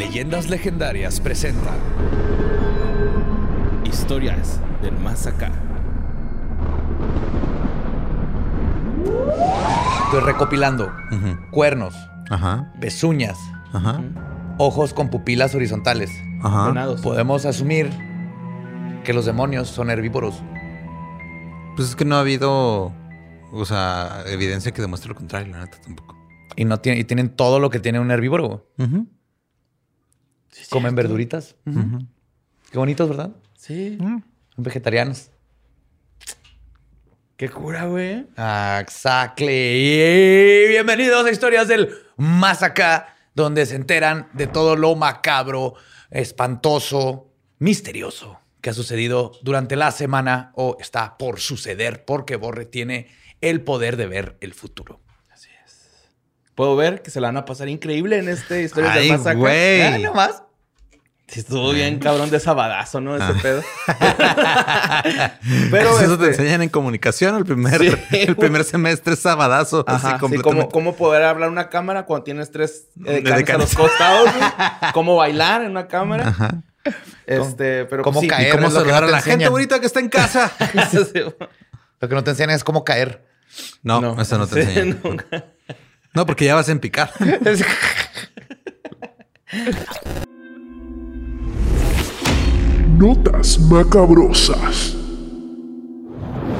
Leyendas Legendarias presenta Historias del Más Acá. Estoy recopilando cuernos, Ajá, pezuñas, ajá, ojos con pupilas horizontales. ajá. Podemos asumir que los demonios son herbívoros. Pues es que no ha habido, o sea, evidencia que demuestre lo contrario, la neta tampoco. Y, no tienen, y tienen todo lo que tiene un herbívoro. Comen verduritas. Qué bonitos, ¿verdad? Sí. Son vegetarianos. Qué cura, güey. Exactly. Y bienvenidos a Historias del Más Acá, donde se enteran de todo lo macabro, espantoso, misterioso que ha sucedido durante la semana o está por suceder, porque Borre tiene el poder de ver el futuro. Puedo ver que se la van a pasar increíble en este Historias Ay, del Más Acá. güey. Nomás. Sí, estuvo bien cabrón de sabadazo, ¿no? Ese pedo. Pero Eso te este, enseñan en comunicación el primer, Sí, el primer semestre es sabadazo. Ajá, así sí, cómo, poder hablar una cámara cuando tienes tres eh, canes a los costados. Cómo bailar en una cámara. Ajá. Este, pero cómo pues, sí. caer. Y cómo saludar no a la gente enseñan. bonita que está en casa. Lo que no te enseñan es cómo caer. No, eso no te sí, enseña. nunca. No, porque ya vas en picar. Notas macabrosas.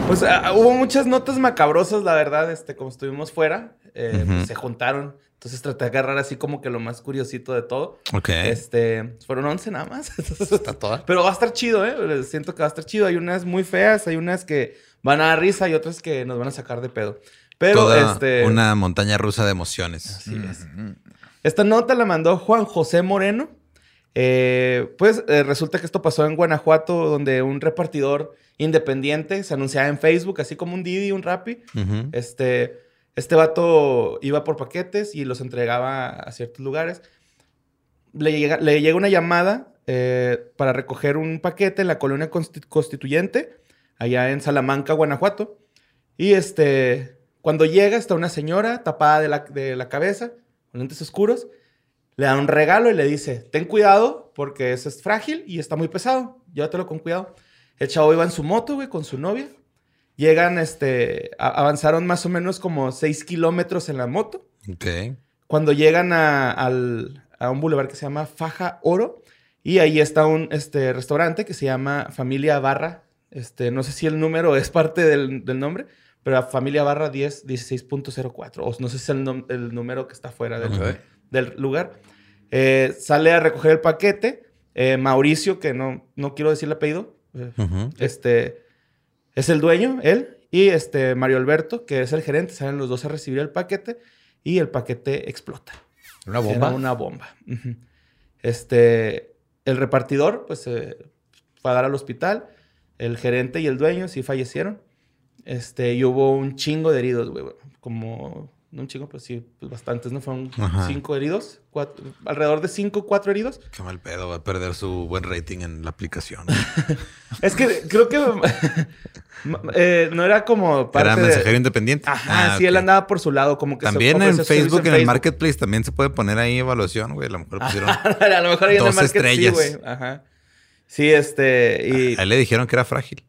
Pues ah, hubo muchas notas macabrosas, la verdad, este, como estuvimos fuera, eh, pues, se juntaron. Entonces traté de agarrar así como que lo más curiosito de todo. Ok. Este, fueron 11 nada más. Está toda. Pero va a estar chido, ¿eh? Siento que va a estar chido. Hay unas muy feas, hay unas que van a dar risa y otras que nos van a sacar de pedo. Pero Toda este. una montaña rusa de emociones. Así es. Esta nota la mandó Juan José Moreno. Eh, pues eh, resulta que esto pasó en Guanajuato, donde un repartidor independiente se anunciaba en Facebook, así como un Didi, un Rappi. Este, este vato iba por paquetes y los entregaba a ciertos lugares. Le llega, le llega una llamada eh, para recoger un paquete en la colonia Consti- constituyente, allá en Salamanca, Guanajuato. Y este, cuando llega está una señora tapada de la, de la cabeza, con lentes oscuros. Le da un regalo y le dice, ten cuidado porque ese es frágil y está muy pesado. Llévatelo con cuidado. El chavo iba en su moto, güey, con su novia. Llegan, este, avanzaron más o menos como 6 kilómetros en la moto. Ok. Cuando llegan a, al- a un bulevar que se llama Faja Oro, y ahí está un este, restaurante que se llama Familia Barra. Este, no sé si el número es parte del, del nombre, pero Familia Barra 10, 16.04. O no sé si es el, número que está fuera del, Ok. Del lugar. Eh, sale a recoger el paquete. eh, Mauricio, que no, no quiero decir el apellido, eh, este es el dueño, él, y este Mario Alberto, que es el gerente, salen los dos a recibir el paquete y el paquete explota. Una Era bomba. una bomba. Este, el repartidor, pues, eh, fue a dar al hospital. El gerente y el dueño sí fallecieron. Este, y hubo un chingo de heridos, güey. Como, no un chingo, pero sí, pues bastantes, ¿no? Fueron Ajá. cinco heridos, cuatro, alrededor de cinco, cuatro heridos. Qué mal pedo, va a perder su buen rating en la aplicación. Es que creo que eh, no era como parte Era de- mensajero independiente. Ajá, Ah, sí, él andaba por su lado, como que se También en Facebook, en el Marketplace, también se puede poner ahí evaluación, güey. A lo mejor pusieron. a lo mejor ahí en el Dos market estrellas. sí, güey. Ajá. Sí, este, y... A él le dijeron que era frágil.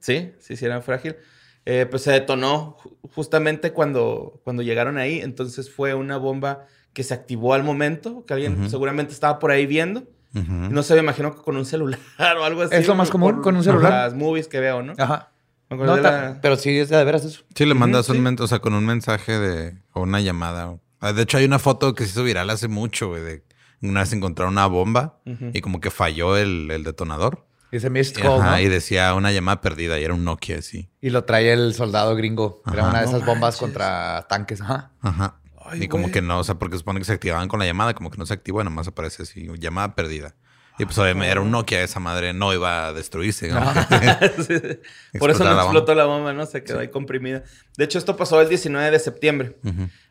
sí, sí, sí, era frágil. Eh, pues se detonó ju- justamente cuando, cuando llegaron ahí. Entonces fue una bomba que se activó al momento, que alguien Ujú. seguramente estaba por ahí viendo. Ujú. No sé, me imagino que con un celular o algo así. Es lo más común, por con un celular. Las movies que veo, ¿no? Ajá. No, la- Pero sí es de veras eso. Sí, le mandas Ujú, un sí. o sea, con un mensaje de o una llamada. Ah, De hecho, hay una foto que se hizo viral hace mucho, güey, de una vez encontraron una bomba y como que falló el, el detonador. Dice Missed Y, Call, ajá, ¿no? y decía una llamada perdida y era un Nokia así. Y lo trae el soldado gringo. Era una de No esas bombas manches. contra tanques. Ajá. Ajá. Ay, y como que no, o sea, porque supone que se activaban con la llamada, como que no se activó, y nomás aparece así, llamada perdida. Y pues obviamente era un Nokia, esa madre no iba a destruirse. ¿no? Sí. Por eso no Explotar la bomba. explotó la bomba, ¿no? Se quedó ahí comprimida. De hecho, esto pasó el 19 de septiembre.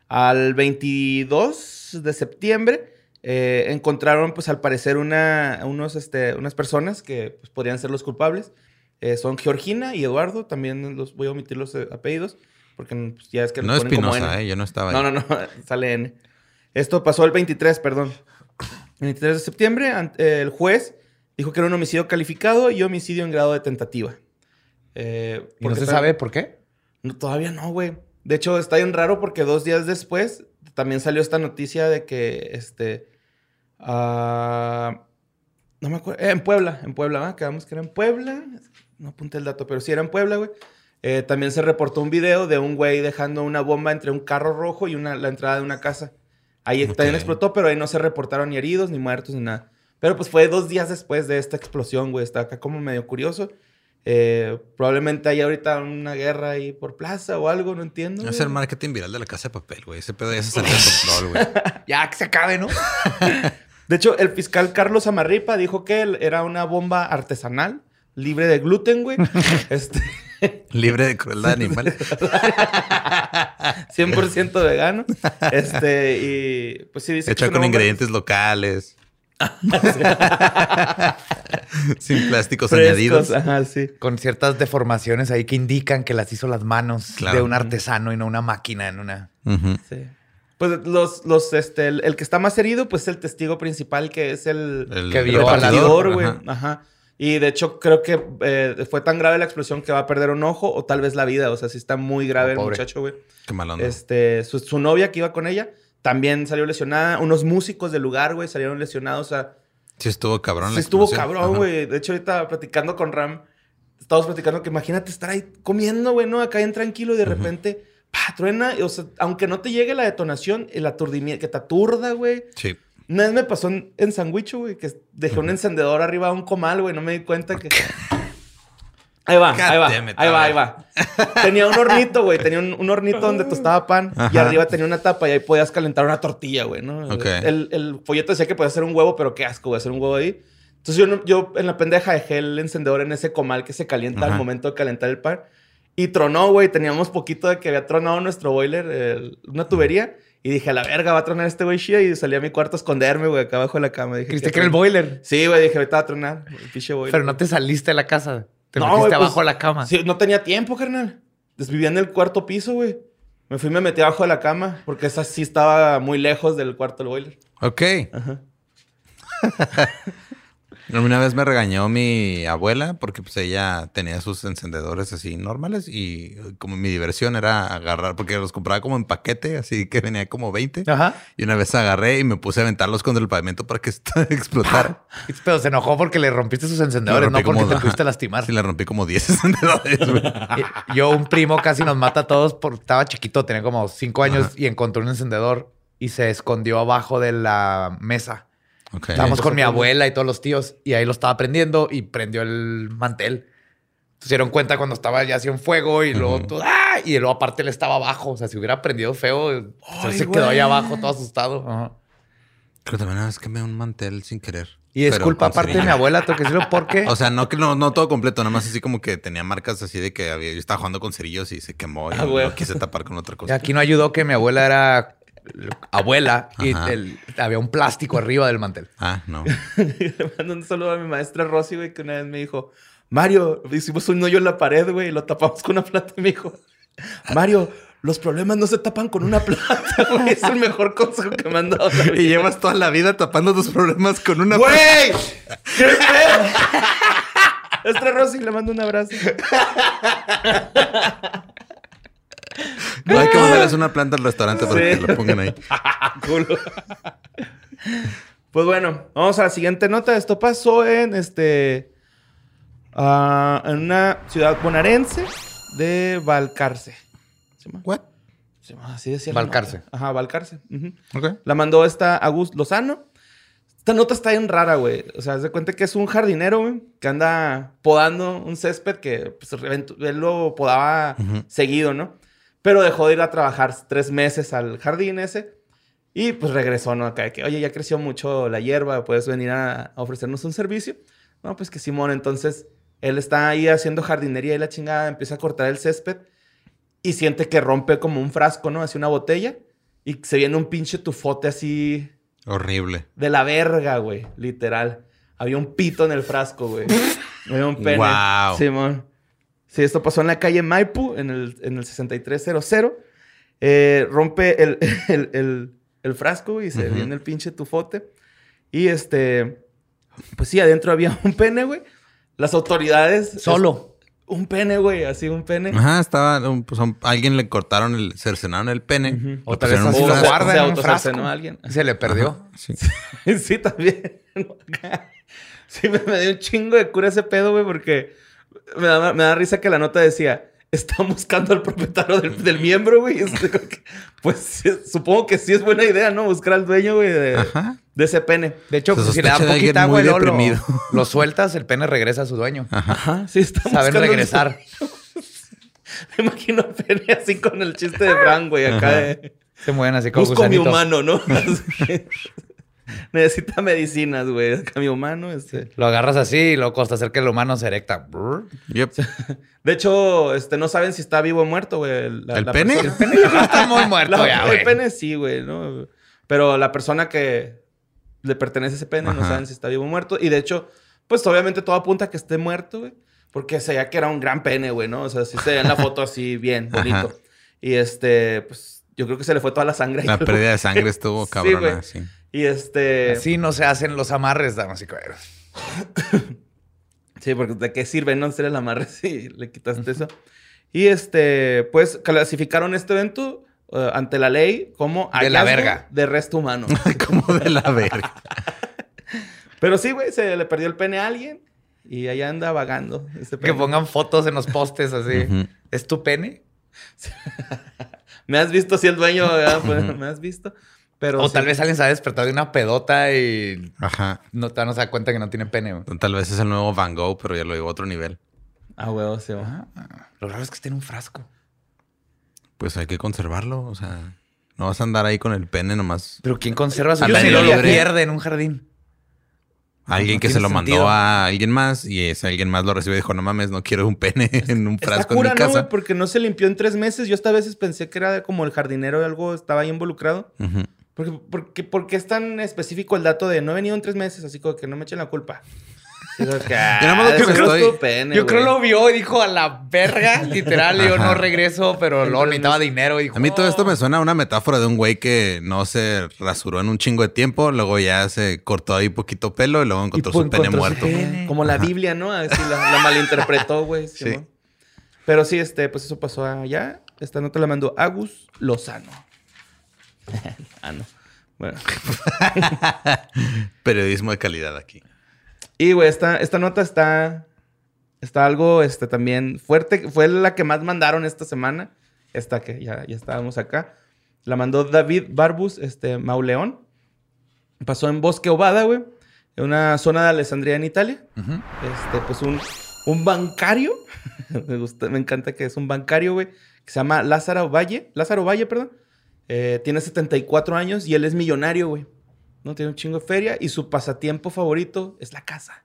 Al 22 de septiembre eh, encontraron, pues al parecer, una, unos, este, unas personas que pues, podrían ser los culpables. Eh, son Georgina y Eduardo. También los voy a omitir los eh, apellidos porque pues, ya es que No Espinosa, N. ¿eh? Yo no estaba ahí. No, no, no. Sale N. Esto pasó el 23, perdón. El 23 de septiembre, eh, el juez dijo que era un homicidio calificado y homicidio en grado de tentativa. Eh, ¿Y no se sabe por qué? No, todavía no, güey. De hecho, está bien raro porque dos días después también salió esta noticia de que, este, ah, no me acuerdo, eh, en Puebla, en Puebla, ¿va? Quedamos que era en Puebla. No apunté el dato, pero sí era en Puebla, güey. Eh, también se reportó un video de un güey dejando una bomba entre un carro rojo y una, la entrada de una casa. Ahí Ok. también explotó, pero ahí no se reportaron ni heridos, ni muertos, ni nada. Pero pues fue dos días después de esta explosión, güey. Está acá como medio curioso. Eh, probablemente hay ahorita una guerra ahí por plaza o algo, no entiendo. Es el marketing viral de la casa de papel, güey. Ese pedo ya se salió de control, güey. Ya que se acabe, ¿no? De hecho, el fiscal Carlos Amarripa dijo que él era una bomba artesanal, libre de gluten, güey. este, Libre de crueldad animal. 100% vegano. Este, y pues sí dice Hecha con bomba ingredientes locales. Sin plásticos frescos, añadidos. Ajá, sí. Con ciertas deformaciones ahí que indican que las hizo las manos Claro. de un artesano y no una máquina en una. Sí. Pues los, los, este, el, el que está más herido, pues es el testigo principal, que es el, El Que vio repartidor, güey. Ajá. Ajá. Y de hecho, creo que eh, fue tan grave la explosión que va a perder un ojo o tal vez la vida. O sea, sí está muy grave Oh, el pobre. muchacho, güey. Qué mal onda. Este, su, su novia que iba con ella también salió lesionada. Unos músicos del lugar, güey, salieron lesionados. O sea, Sí estuvo cabrón sí la estuvo cabrón, güey. De hecho, ahorita platicando con Ram, estábamos platicando que imagínate estar ahí comiendo, güey, ¿no? Acá bien tranquilo y de repente, pa, truena. O sea, aunque no te llegue la detonación, el aturdimiento, que te aturda, güey. Sí. Una vez me pasó en, en Sandwich, güey, que dejé un encendedor arriba de un comal, güey. No me di cuenta que... Ahí va, ahí va, ahí va, ahí va. Tenía un hornito, güey. Tenía un, un hornito donde tostaba pan y arriba tenía una tapa y ahí podías calentar una tortilla, güey, ¿no? Ok. El, el folleto decía que podía hacer un huevo, pero qué asco, güey, hacer un huevo ahí. Entonces yo, no- yo en la pendeja dejé el encendedor en ese comal que se calienta al momento de calentar el pan. Y tronó, güey. Teníamos poquito de que había tronado nuestro boiler, el- una tubería. Y dije, a la verga, va a tronar este güey chida. Y salí a mi cuarto a esconderme, güey, acá abajo de la cama. Dije, ¿Creíste ¿qué que era el boiler? Sí, güey, dije, ahorita va a tronar el pinche boiler. Pero no te saliste de la casa. Te No, metiste pues, abajo de la cama. Sí, no tenía tiempo, carnal. Pues vivía en el cuarto piso, güey. Me fui y me metí abajo de la cama porque esa sí estaba muy lejos del cuarto del boiler. Ok. Ajá. Una vez me regañó mi abuela porque pues ella tenía sus encendedores así normales y como mi diversión era agarrar, porque los compraba como en paquete, así que venía como 20. Ajá. Y una vez agarré y me puse a aventarlos contra el pavimento para que explotara. Pero se enojó porque le rompiste sus encendedores, no porque como- te pudiste lastimar. Sí, le rompí como 10 encendedores. Yo, un primo casi nos mata a todos porque estaba chiquito, tenía como cinco años Ajá. y encontró un encendedor y se escondió abajo de la mesa. Estábamos con mi abuela y todos los tíos y ahí lo estaba prendiendo y prendió el mantel. Se dieron cuenta cuando estaba ya así en fuego y luego Ujú. todo, ¡ah! Y luego aparte él estaba abajo. O sea, si hubiera prendido feo, pues, se quedó ahí abajo todo asustado. Ajá. Creo que también una vez quemé un mantel sin querer. Y es Pero culpa aparte de mi abuela, tengo que decirlo porque O sea, no que no, no todo completo, nada más así como que tenía marcas así de que había, yo estaba jugando con cerillos y se quemó y Ah, no- quise tapar con otra cosa. aquí no ayudó que mi abuela era abuela y el- había un plástico arriba del mantel. Ah, no. Le mando un saludo a mi maestra Rosy, güey, que una vez me dijo, Mario, hicimos un hoyo en la pared, güey, y lo tapamos con una plata. Y me dijo, Mario, los problemas no se tapan con una plata, güey. Es el mejor consejo que me han dado. en la vida". Y llevas toda la vida tapando tus problemas con una... ¡Güey! ¿Qué pedo? Maestra Rosy, le mando un abrazo. No hay que mandarles una planta al restaurante para Sí. que la pongan ahí. Culo. Pues bueno, vamos a la siguiente nota. Esto pasó en este. ah, en una ciudad bonaerense de Valcarce. ¿Se llama? What? Se llama- así decía. Valcarce. Ajá, Valcarce. Ok. La mandó esta Agus Lozano. Esta nota está bien rara, güey. O sea, se cuenta que es un jardinero, güey, que anda podando un césped que pues, él lo podaba seguido, ¿no? Pero dejó de ir a trabajar tres meses al jardín ese. Y pues regresó, ¿no? Acá que, oye, ya creció mucho la hierba, puedes venir a, a ofrecernos un servicio. No, pues que Simón, entonces él está ahí haciendo jardinería y la chingada, empieza a cortar el césped y siente que rompe como un frasco, ¿no? Así una botella y se viene un pinche tufote así Horrible. de la verga, güey, literal. Había un pito en el frasco, güey. Había un pene. Wow. Simón. Sí, esto pasó en la calle Maipú, en el, en el 6300. Eh, rompe el, el, el- el frasco y se viene el pinche tufote. Y este, pues sí, adentro había un pene, güey. Las autoridades. Solo. Un pene, güey, así un pene. Ajá, estaba. un- pues, a alguien le cortaron el. cercenaron el pene. O le tal vez así lo guarda se en un autocercenó frasco. a alguien. Se le perdió. Sí. sí, también. sí, me, me dio un chingo de cura ese pedo, güey, porque me da, me da risa que la nota decía. Están buscando al propietario del, del miembro, güey. Este, Pues supongo que sí es buena idea, ¿no? Buscar al dueño, güey, de, ese pene. De hecho, pues, si le da poquita agua lo, lo sueltas, el pene regresa a su dueño. Ajá, sí, están Saben regresar. Me imagino a Penny así con el chiste de Frank, güey, acá de... Se mueven así como Busco mi gusanitos. humano, ¿no? Necesita medicinas, güey. Acá mi humano, este... Lo agarras así y luego hasta hacer que el humano se erecta. Yep. De hecho, este, no saben si está vivo o muerto, güey. la- ¿El la pene? El pene está muy muerto La- ya, el güey. pene sí, güey, ¿no? Pero la persona que le pertenece a ese pene no Ajá. saben si está vivo o muerto. Y de hecho, pues obviamente todo apunta a que esté muerto, güey. Porque se veía que era un gran pene, güey, ¿no? O sea, sí se veía en la foto así bien, Ajá. bonito. Y este, pues yo creo que se le fue toda la sangre. La pérdida de sangre estuvo Sí, cabrona. güey. Sí, Y este. Así no se hacen los amarres, damas y caballeros. Sí, porque ¿de qué sirve no hacer el amarre si le quitaste eso? Y este, pues clasificaron este evento eh, ante la ley como De la verga. de resto humano. Como de la verga. Pero sí, güey, se le perdió el pene a alguien y allá anda vagando. ese Que pongan fotos en los postes así. ¿Es tu pene? Me has visto si el dueño, ¿verdad? Me has visto. Pero o sí. tal vez alguien se ha despertado de una pedota y Ajá. no, no se da cuenta que no tiene pene. güey. Tal vez es el nuevo Van Gogh, pero ya lo llevó a otro nivel. Ah, huevo, sí. va. Lo raro es que esté en un frasco. Pues hay que conservarlo. O sea, no vas a andar ahí con el pene nomás. Pero ¿quién conserva su pene lo pierde en un jardín? Alguien no que se lo mandó sentido. a alguien más y ese alguien más lo recibió y dijo, no mames, no quiero un pene en un frasco cura, en mi ¿no, casa. güey? Porque no se limpió en tres meses. Yo hasta a veces pensé que era como el jardinero o algo estaba ahí involucrado. Ujú. Porque, porque, porque es tan específico el dato de no he venido en tres meses, así como que no me echen la culpa. Sí, como que, ah, Yo estoy- pene, Yo creo lo vio y dijo a la verga, literal, y yo no regreso, pero luego necesitaba dinero y dijo, A mí todo esto me suena a una metáfora de un güey que no se rasuró en un chingo de tiempo, luego ya se cortó ahí poquito pelo y luego encontró su pene encontró su muerto. pene. Como la Biblia, ¿no? Así la, la malinterpretó, güey. Sí. Pero sí, este, pues eso pasó allá. Esta nota la mandó Agus Lozano. ah, no. Bueno. Periodismo de calidad aquí. Y, güey, esta, esta nota está, está algo este, también fuerte. Fue la que más mandaron esta semana. Esta que ya, ya estábamos acá. La mandó David Barbus, este, Mauleón. Pasó en Bosque Ovada, güey. En una zona de Alessandria, en Italia. Este, pues un, un bancario. me, gusta, me encanta que es un bancario, güey. Que se llama Lázaro Valle. Lázaro Valle, perdón. Eh, tiene 74 años y él es millonario, güey. ¿No? Tiene un chingo de feria y su pasatiempo favorito es la caza.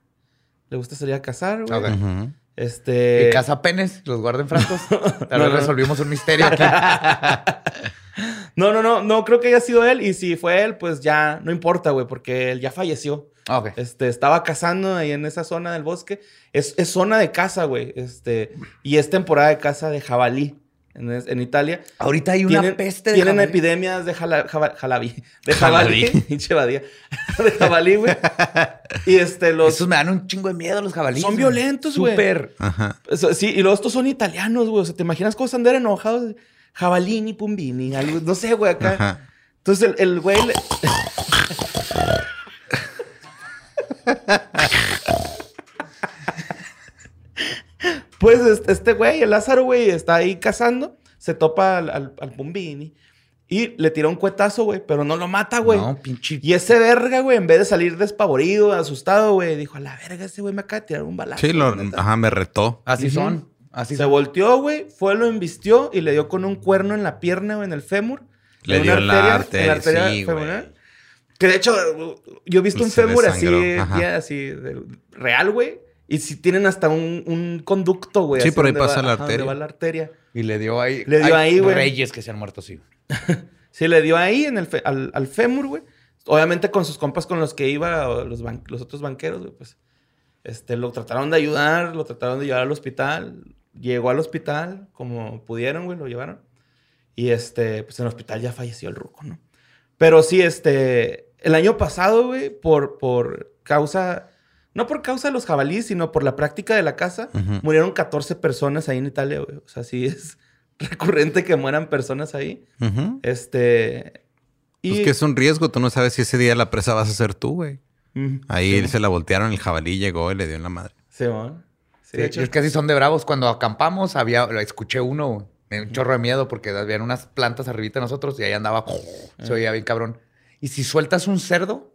Le gusta salir a cazar, güey. Ok. Ujú. Este. Y caza penes, los guarda en frascos. Tal vez No, no. resolvimos un misterio aquí. No, no, no. No creo que haya sido él. Y si fue él, pues ya no importa, güey, porque él ya falleció. Ok. Este, estaba cazando ahí en esa zona del bosque. Es, es zona de caza, güey. Este, y es temporada de caza de jabalí en, es- en Italia. Ahorita hay una tienen peste de tienen jabalí. epidemias de jala- jaba-. De jabalí. Jabalí. De jabalí, güey. Y este, los... Esos me dan un chingo de miedo los jabalíes. Son violentos, güey. Súper. Ajá. Sí, y luego estos son italianos, güey. O sea, ¿te imaginas cómo se andar enojados? Jabalini, pumbini, algo, no sé, güey, acá. Ajá. Entonces el, el güey... le- pues este, este güey, el Lázaro, güey, está ahí cazando. Se topa al, al, al pumbini. Y le tira un cuetazo, güey, pero no lo mata, güey. No, pinche. Y ese verga, güey, en vez de salir despavorido, asustado, güey, dijo, a la verga, ese güey me acaba de tirar un balazo. Sí, lo- neta". ajá, me retó. Así Ujú. son. Así Se son. volteó, güey, fue, lo embistió y le dio con un cuerno en la pierna o en el fémur. Le dio una en la arteria- en la arteria, arteria sí, femoral. Que de hecho, yo he visto un Se fémur así, ya, así, de- real, güey. Y si tienen hasta un, un conducto, güey. Sí, así por ahí pasa va- la ajá, arteria. va la arteria. Y le dio ahí. Le dio Hay ahí, güey. Reyes que se han muerto, sí. Sí, le dio ahí en el fe- al, al fémur, güey. Obviamente con sus compas con los que iba, los, ban- los otros banqueros, güey, pues. Este, lo trataron de ayudar, lo trataron de llevar al hospital. Llegó al hospital como pudieron, güey, lo llevaron. Y este, pues en el hospital ya falleció el ruco, ¿no? Pero sí, este, el año pasado, güey, por, por causa, no por causa de los jabalíes, sino por la práctica de la caza, murieron 14 personas ahí en Italia, güey. O sea, sí es recurrente que mueran personas ahí. Este, y... Pues que es un riesgo. Tú no sabes si ese día la presa vas a ser tú, güey. Ahí se la voltearon, el jabalí llegó y le dio en la madre. Sí, ¿no? Sí, Sí, de hecho, es que así son de bravos. Cuando acampamos, había, lo escuché uno, me un chorro de miedo porque habían unas plantas arribita de nosotros y ahí andaba, se oía bien cabrón. Y si sueltas un cerdo,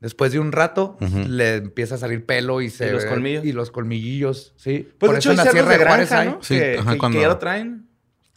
después de un rato, le empieza a salir pelo y se Y los ve- colmillos. Y los colmillos, sí. Pues Por de hecho eso hay en la Sierra de Juárez granja, hay. ¿no? Sí, que, ajá, que- cuando- que ya lo traen.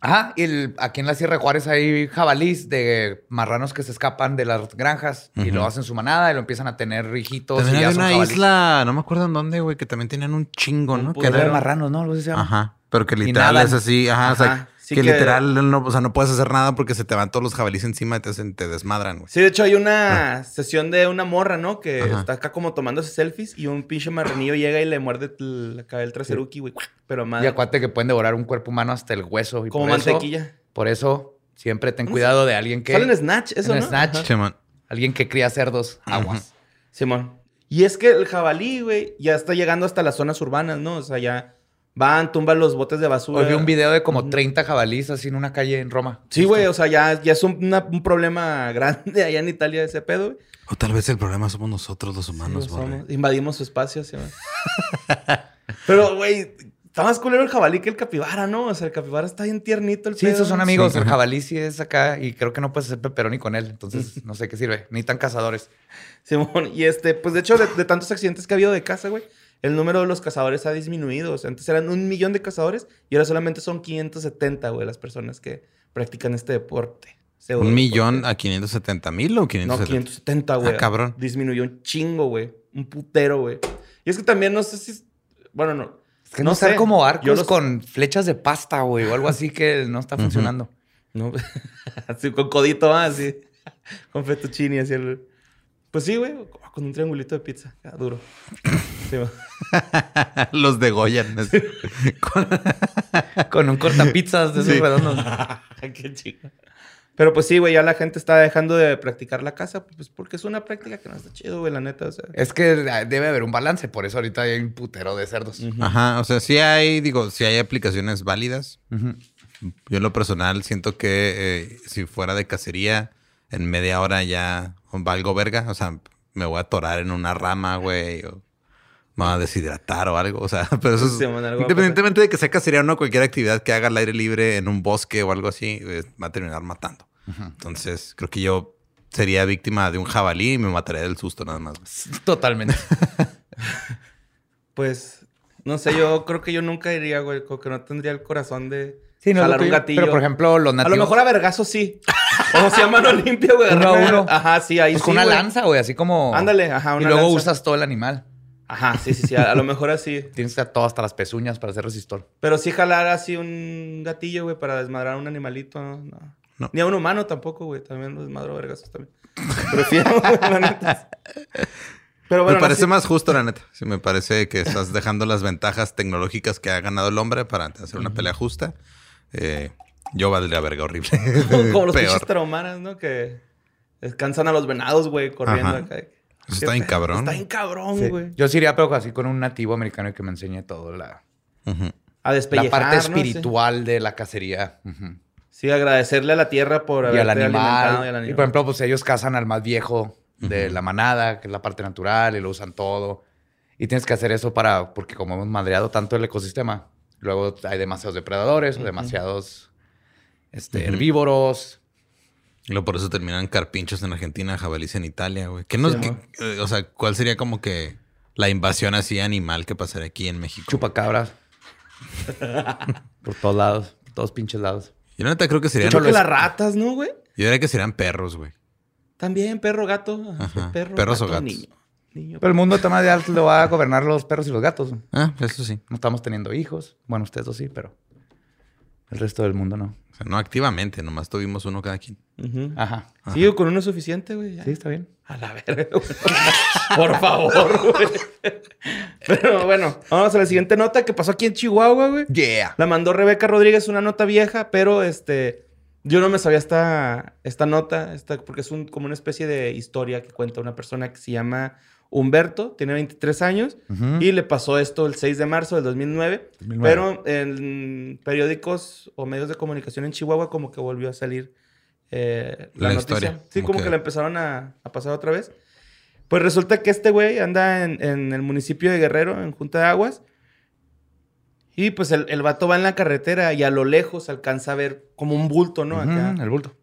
Ajá, y el- aquí en la Sierra de Juárez hay jabalís de marranos que se escapan de las granjas y lo hacen su manada y lo empiezan a tener hijitos. También y ya son una jabalís. isla, no me acuerdo en dónde, güey, que también tenían un chingo, Un ¿no? Que putero. Isla de era- marranos, ¿no? Algo así se llama. Ajá. Pero que literal es así, ajá, o sea, Ajá. Sí que, que- literal no, o sea, no puedes hacer nada porque se te van todos los jabalíes encima y te, hacen- te desmadran, güey. Sí, de hecho hay una sesión de una morra, ¿no? Que Ajá. está acá como tomándose selfies y un pinche marranillo llega y le muerde el, acá el traseruki, güey. Pero Y madre, acuérdate que pueden devorar un cuerpo humano hasta el hueso. Y como por eso- mantequilla. por eso, siempre ten ¿Cómo cuidado de alguien que... Sale en Snatch, eso, En ¿no? Snatch. Ajá. Simón. Alguien que cría cerdos, aguas. Simón. Y es que el jabalí, güey, ya está llegando hasta las zonas urbanas, ¿no? O sea, ya van, tumban los botes de basura. Hoy vi un video de como Ujú. 30 jabalíes así en una calle en Roma. Sí, güey, o sea, ya, ya es un, una- un problema grande allá en Italia ese pedo, güey. O tal vez el problema somos nosotros los humanos, güey. Invadimos su espacio, sí, güey. Pero, güey, está más culero el jabalí que el capibara, ¿no? O sea, el capibara está bien tiernito el Sí, pedo. esos son amigos. Sí, el jabalí sí es acá y creo que no puedes hacer pepperoni con él. Entonces, no sé qué sirve. Ni tan cazadores. Simón, y este, pues de hecho, de, de tantos accidentes que ha habido de caza, güey, el número de los cazadores ha disminuido. O sea, antes eran un millón de cazadores y ahora solamente son 570, güey, las personas que practican este deporte. Pseudo ¿Un millón deporte. a 570 mil o No, 570? 570, güey. Ah, cabrón. Disminuyó un chingo, güey. Un putero, güey. Y es que también no sé si. es- Bueno, no. Es que no, están sé. como Yo arcos los- con flechas de pasta, güey, o algo así que no está funcionando. No, así con codito, ah, así. con fettuccini, así. el- Pues sí, güey. Con un triangulito de pizza. ah, duro. Sí, güey. los degollan. así. Con un cortapizzas de esos Sí. redondos. Qué chico. Pero pues sí, güey, ya la gente está dejando de practicar la caza, pues porque es una práctica que no está chido, güey, la neta. O sea. Es que debe haber un balance, por eso ahorita hay un putero de cerdos. Ajá, o sea, sí hay, digo, sí hay aplicaciones válidas. Yo en lo personal siento que eh, si fuera de cacería, en media hora ya valgo verga. O sea, me voy a atorar en una rama, güey. O a deshidratar o algo. O sea, pero eso es... Sí, man, algo va a independientemente de que sea cacería o no, cualquier actividad que haga al aire libre en un bosque o algo así, eh, va a terminar matando. Entonces, creo que yo sería víctima de un jabalí y me mataría del susto nada más. Totalmente. Pues, no sé, yo creo que yo nunca iría, güey, como que no tendría el corazón de Sí, no es jalar un gatillo. Pero, por ejemplo, los a nativos... lo mejor a vergazo sí. O sea, a mano limpia, güey. Uno a uno. Ajá, sí, ahí Pues sí, con una güey. lanza, güey, así como... Ándale, ajá, Y luego lanza. usas todo el animal. Ajá, sí, sí, sí. A, a lo mejor así. Tienes que todo hasta las pezuñas para hacer resistor. Pero sí jalar así un gatillo, güey, para desmadrar a un animalito, no. no. No. Ni a un humano tampoco, güey. También los desmadro vergazos también. Prefiero, güey, la neta. Pero bueno, me parece no, sí- más justo, la neta. Sí, me parece que estás dejando las ventajas tecnológicas que ha ganado el hombre para hacer una pelea justa. Eh, yo valdría verga horrible. Como los pinches Peor. tarahumaras, ¿no? Que descansan a los venados, güey, corriendo Ajá. acá. Eso está bien pedo, cabrón. Está bien cabrón, güey. Yo sí iría, pero así con un nativo americano que me enseñe todo la. A la parte espiritual de la cacería. Sí. agradecerle a la tierra por Y al alimentado animal. y al Y, animal. por ejemplo, pues ellos cazan al más viejo de la manada, que es la parte natural, y lo usan todo. Y tienes que hacer eso para, porque como hemos madreado tanto el ecosistema, luego hay demasiados depredadores o demasiados este, herbívoros. Y luego por eso terminan carpinchos en Argentina, jabalíes en Italia, güey. ¿Qué nos, Sí, qué- ¿no? eh, o sea, ¿cuál sería como que la invasión así animal que pasaría aquí en México? Chupacabras. por todos lados, por todos pinches lados. Yo neta creo que serían... Creo que las ratas, ¿no, güey? Yo diría que serían perros, güey. También, perro, gato. Ajá. Perro, Perros o gato, gatos. Niño. Niño. Pero el mundo toma de alto lo va a gobernar los perros y los gatos. Ah, eso sí. No estamos teniendo hijos. Bueno, ustedes dos sí, pero el resto del mundo no. O sea, no activamente, nomás tuvimos uno cada quien. Ujú. Ajá. Sí, con uno es suficiente, güey. ya. Sí, está bien. A la verga, güey. Por favor, güey. Pero bueno, vamos a la siguiente nota que pasó aquí en Chihuahua, güey. Yeah. La mandó Rebeca Rodríguez, una nota vieja, pero este. Yo no me sabía esta, esta nota, esta, porque es un, como una especie de historia que cuenta una persona que se llama Humberto, tiene 23 años, y le pasó esto el 6 de marzo del 2009, 2009. pero en periódicos o medios de comunicación en Chihuahua como que volvió a salir eh, la, La noticia. historia, Sí, como como que, que- la empezaron a, a pasar otra vez. Pues resulta que este güey anda en, en el municipio de Guerrero, en Junta de Aguas, y pues el, el vato va en la carretera y a lo lejos alcanza a ver como un bulto, ¿no? Acá. Ujú, el bulto.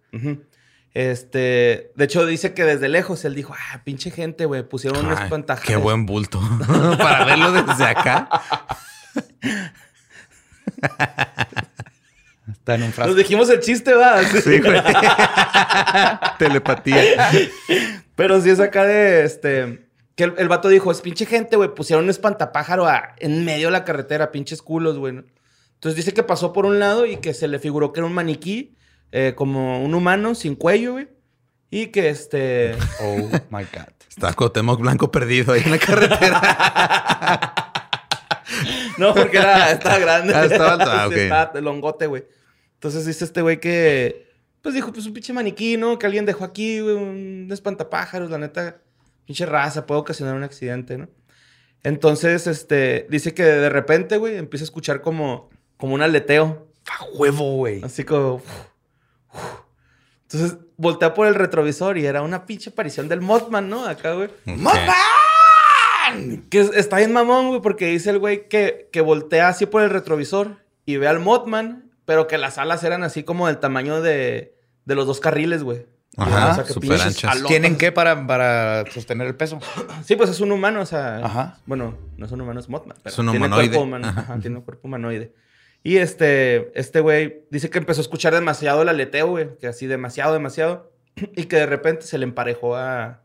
Este, de hecho dice que desde lejos él dijo, ah, pinche gente, güey, pusieron un Ay, espantajares. Qué buen bulto. Para verlo desde acá. Está en un frasco. Nos dijimos el chiste, va. Sí, güey. Telepatía. Pero sí es acá de este. Que el, el vato dijo: Es pinche gente, güey. Pusieron un espantapájaro a- en medio de la carretera, pinches culos, güey. ¿no? Entonces dice que pasó por un lado y que se le figuró que era un maniquí, eh, como un humano sin cuello, güey. Y que este. Oh my God. Está Cuauhtémoc Blanco perdido ahí en la carretera. No, porque era, estaba grande. Ah, estaba alto. Ah, Sí, ok. estaba longote, güey. Entonces dice este güey que, pues dijo, pues un pinche maniquí, ¿no? Que alguien dejó aquí, güey, un espantapájaros, la neta, pinche raza, puede ocasionar un accidente, ¿no? Entonces, este, dice que de repente, güey, empieza a escuchar como, como un aleteo, A huevo, güey. así como... Entonces, voltea por el retrovisor y era una pinche aparición del Mothman, ¿no? Acá, güey. Que es- está bien mamón, güey, porque dice el güey que, que voltea así por el retrovisor y ve al Mothman, pero que las alas eran así como del tamaño de, de los dos carriles, güey. Ajá, O sea, que súper pinches anchas. alotas. ¿Tienen qué para, para sostener el peso? Sí, pues es un humano, o sea. Ajá. Bueno, no es un humano, es Mothman. Pero Es un tiene humanoide. Cuerpo humano. Ajá. Ajá, tiene un cuerpo humanoide. Y este, este güey dice que empezó a escuchar demasiado el aleteo, güey. Que así demasiado, demasiado. Y que de repente se le emparejó a.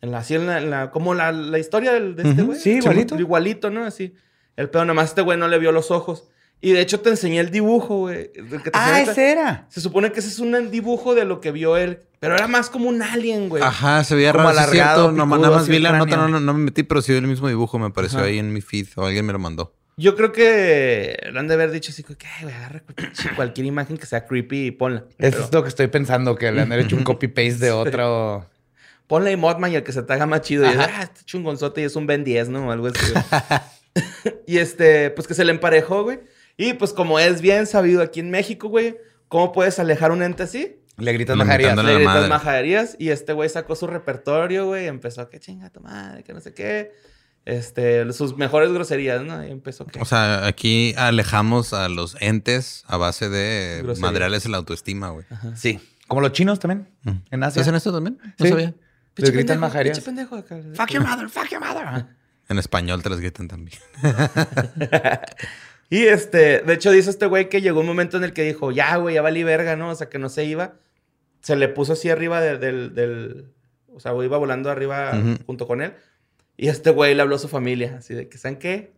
En la, así en la, en la- como la, la historia del- de este güey. sí, igualito. Igualito, ¿no? Así. El pedo, nomás este güey no le vio los ojos. Y de hecho te enseñé el dibujo, güey. Ah, ese era. Se supone que ese es un dibujo de lo que vio él. Pero era más como un alien, güey. Ajá, se veía Como raro. alargado. No, nada más vi la nota, no, no, no me metí, pero sí vi el mismo dibujo. Me apareció Ajá. ahí en mi feed o alguien me lo mandó. Yo creo que le han de haber dicho así, como que, "Ay, güey, agarra cualquier- imagen que sea creepy y ponla. Eso Pero es lo que estoy pensando, que le han hecho un copy-paste de otro. ponla y Mothman y el que se te haga más chido. Y ah, este chungonzote y es un Ben 10, ¿no? O algo así, y este, pues que se le emparejó, güey. Y pues como es bien sabido aquí en México, güey, ¿cómo puedes alejar un ente así? Le gritas a la Le gritas majaderías y este güey sacó su repertorio, güey, y empezó que chinga tu madre, que no sé qué. Este, sus mejores groserías, ¿no? Y empezó que... O sea, aquí alejamos a los entes a base de Groserías. madrearles la autoestima, güey. Sí. Como los chinos también. Mm. En Asia. ¿Hacen esto también? No Sí. sabía. Les gritan pendejo acá. Fuck your mother, fuck your mother. En español te las gritan también. Y este, de hecho dice este güey que llegó un momento en el que dijo, ya, güey, ya valí verga, ¿no? O sea, que no se iba. Se le puso así arriba de- del, del, o sea, güey, iba volando arriba junto con él. Y este güey le habló a su familia, así de que, ¿saben qué?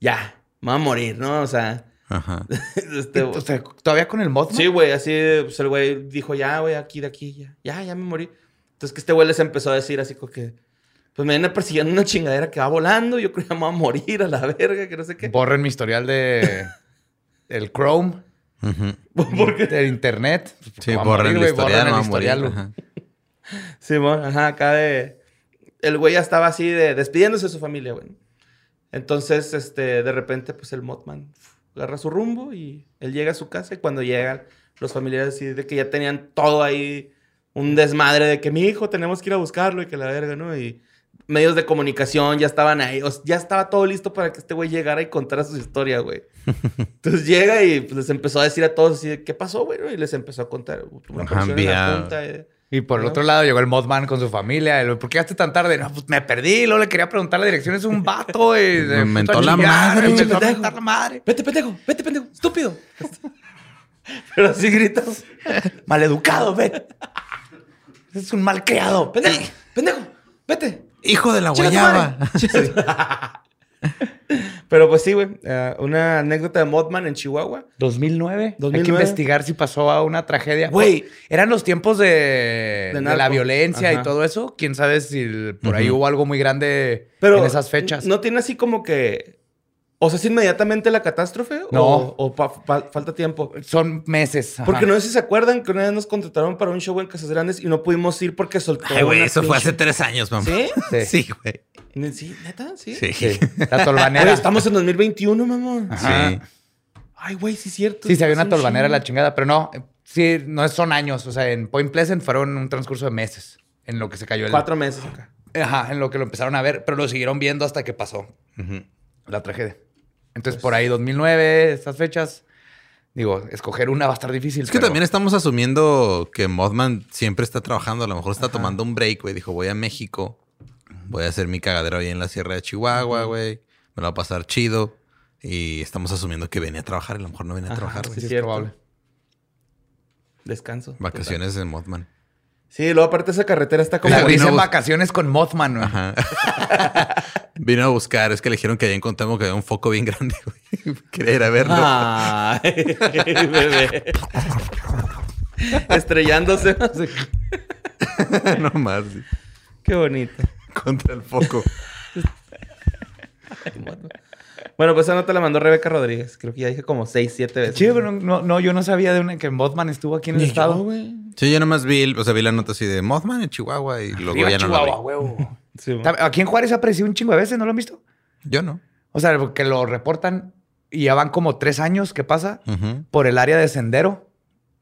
Ya, me va a morir, ¿no? O sea, Ajá. este, O sea, ¿todavía con el mod? sí, güey, así, pues el güey dijo, ya, güey, aquí, de aquí, ya, ya, ya me morí. Entonces que este güey les empezó a decir así como que, pues me viene persiguiendo una chingadera que va volando, yo creo que me va a morir a la verga, que no sé qué. Borren mi historial de... El Chrome. Ujú. ¿Por qué? Del internet. Sí, Va a borren morir, el historial, borren no va el a morir. Ajá. Simón, ajá, acá de. El güey ya estaba así de despidiéndose de su familia, güey. Entonces, este, de repente, pues el Mothman uf, agarra su rumbo y él llega a su casa. Y cuando llegan los familiares, así de que ya tenían todo ahí, un desmadre de que mi hijo tenemos que ir a buscarlo y que la verga, ¿no? Y medios de comunicación ya estaban ahí. o sea, ya estaba todo listo para que este güey llegara y contara su historia, güey. Entonces llega y pues, les empezó a decir a todos así, de, ¿qué pasó, güey? Y les empezó a contar. Una Ajá, eh. Y por el otro lado llegó el Modman con su familia. El, ¿Por qué llegaste tan tarde? No, pues me perdí. Luego le quería preguntar la dirección. Es un vato. Y Me mentó la madre, Me mentó la madre. Vete, pendejo, vete, pendejo, estúpido. Pero así gritas. Maleducado, ve. Es un mal criado. Pendejo, pendejo, vete. Hijo de la guayaba. Pero pues sí, güey. eh, una anécdota de Mothman en Chihuahua. 2009. Hay que 2009. investigar si pasó a una tragedia. Güey. Eran los tiempos de, de la violencia Ajá. y todo eso. Quién sabe si por ahí hubo algo muy grande Pero en esas fechas. No tiene así como que. O sea, ¿es inmediatamente la catástrofe? No. ¿O, o pa- pa- falta tiempo? Son meses. ajá. Porque no sé si se acuerdan que una vez nos contrataron para un show en Casas Grandes y no pudimos ir porque soltó. Ay, güey, eso fue hace tres años, mamá. ¿Sí? Sí. Güey. ¿Sí? ¿Neta? ¿Sí? Sí. Sí. La tolvanera. estamos en 2021, mamón. Ajá. Sí. Ay, güey, sí es cierto. Sí, se había una un tolvanera la chingada, pero no, sí, no son años. O sea, en Point Pleasant fueron un transcurso de meses en lo que se cayó el. Cuatro meses acá. Ajá, en lo que lo empezaron a ver, pero lo siguieron viendo hasta que pasó la tragedia. Entonces, por ahí 2009, estas fechas, digo, escoger una va a estar difícil. Es que pero- también estamos asumiendo que Mothman siempre está trabajando. A lo mejor está tomando un break, güey. Dijo, voy a México. Voy a hacer mi cagadero ahí en la Sierra de Chihuahua, güey. Me lo va a pasar chido. Y estamos asumiendo que venía a trabajar. Y a lo mejor no venía a Ajá, trabajar, sí, güey. Sí, es cierto. probable. Descanso. Vacaciones de Mothman. Sí, luego aparte esa carretera está como... Dicen vacaciones con Mothman, güey. Ajá. Vino a buscar. Es que le dijeron que allá encontramos que había un foco bien grande, güey. Quería ir a verlo. Ay, bebé. Estrellándose. no más. sí. Qué bonito. Contra el foco. Bueno, pues esa nota la mandó Rebeca Rodríguez. Creo que ya dije como seis, siete veces. Sí, pero no, no, yo no sabía de una que Mothman estuvo aquí en el Ni estado. güey. Sí, yo nomás vi, o sea, vi la nota así de Mothman en Chihuahua y luego Arriba ya no Chihuahua, la vi. huevo. Sí. Aquí en Juárez ha aparecido un chingo de veces, ¿no lo han visto? Yo no. O sea, que lo reportan y ya van como tres años que pasa Ujú. por el área de sendero,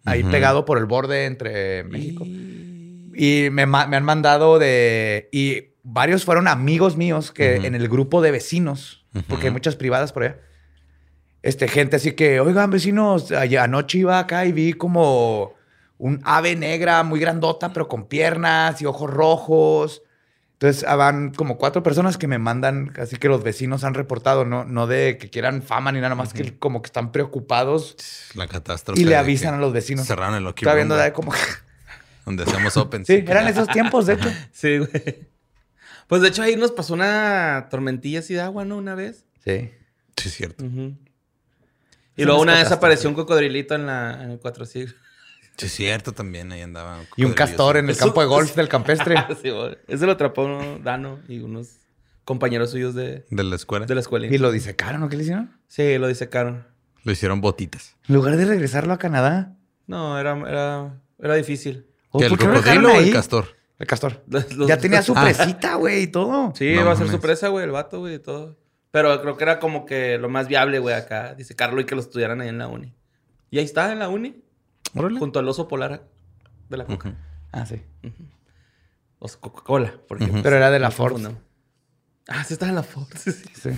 ahí Ujú. pegado por el borde entre México. Y me, ma- me han mandado de... Y varios fueron amigos míos que Ujú. en el grupo de vecinos, porque hay Ujú. muchas privadas por allá. Este, gente así que, oigan, vecinos, ayer- anoche iba acá y vi como un ave negra muy grandota, pero con piernas y ojos rojos. Entonces, ah, van como cuatro personas que me mandan, así que los vecinos han reportado, no, no de que quieran fama ni nada más, que como que están preocupados La catástrofe. y le avisan a los vecinos. Cerraron el Lucky Estaba Room, viendo de como... donde hacemos open. Sí, eran esos tiempos, de hecho. Sí, güey. Pues de hecho ahí nos pasó una tormentilla así de agua, ¿no? Una vez. Sí. Sí, es cierto. Y luego una vez apareció un cocodrilito en, la, en el cuatro siglos. Sí, es cierto también. Ahí andaba. Y un castor en el Eso- campo de golf del campestre. sí, güey. Ese lo atrapó Dano y unos compañeros suyos de, De la escuela. de la escuela. Y lo disecaron, ¿no? ¿Qué le hicieron? Sí, lo disecaron. Lo hicieron botitas. En lugar de regresarlo a Canadá. No, era, era, era difícil. ¿O ¿Que ¿El cocodrilo o el castor? El castor. Los- los- Ya tenía su Ah. presita, güey, y todo. Sí, No iba a ser su presa, güey, el vato, güey, y todo. Pero creo que era como que lo más viable, güey, acá. Dice Carlos y que lo estudiaran ahí en la uni. Y ahí está, en la uni, Junto al oso polar de la coca. Ah, sí. O sea, Coca-Cola, por Ujú. ejemplo. Pero era de la Ford. Ah, sí estaba en la Ford. sí, sí. Sí.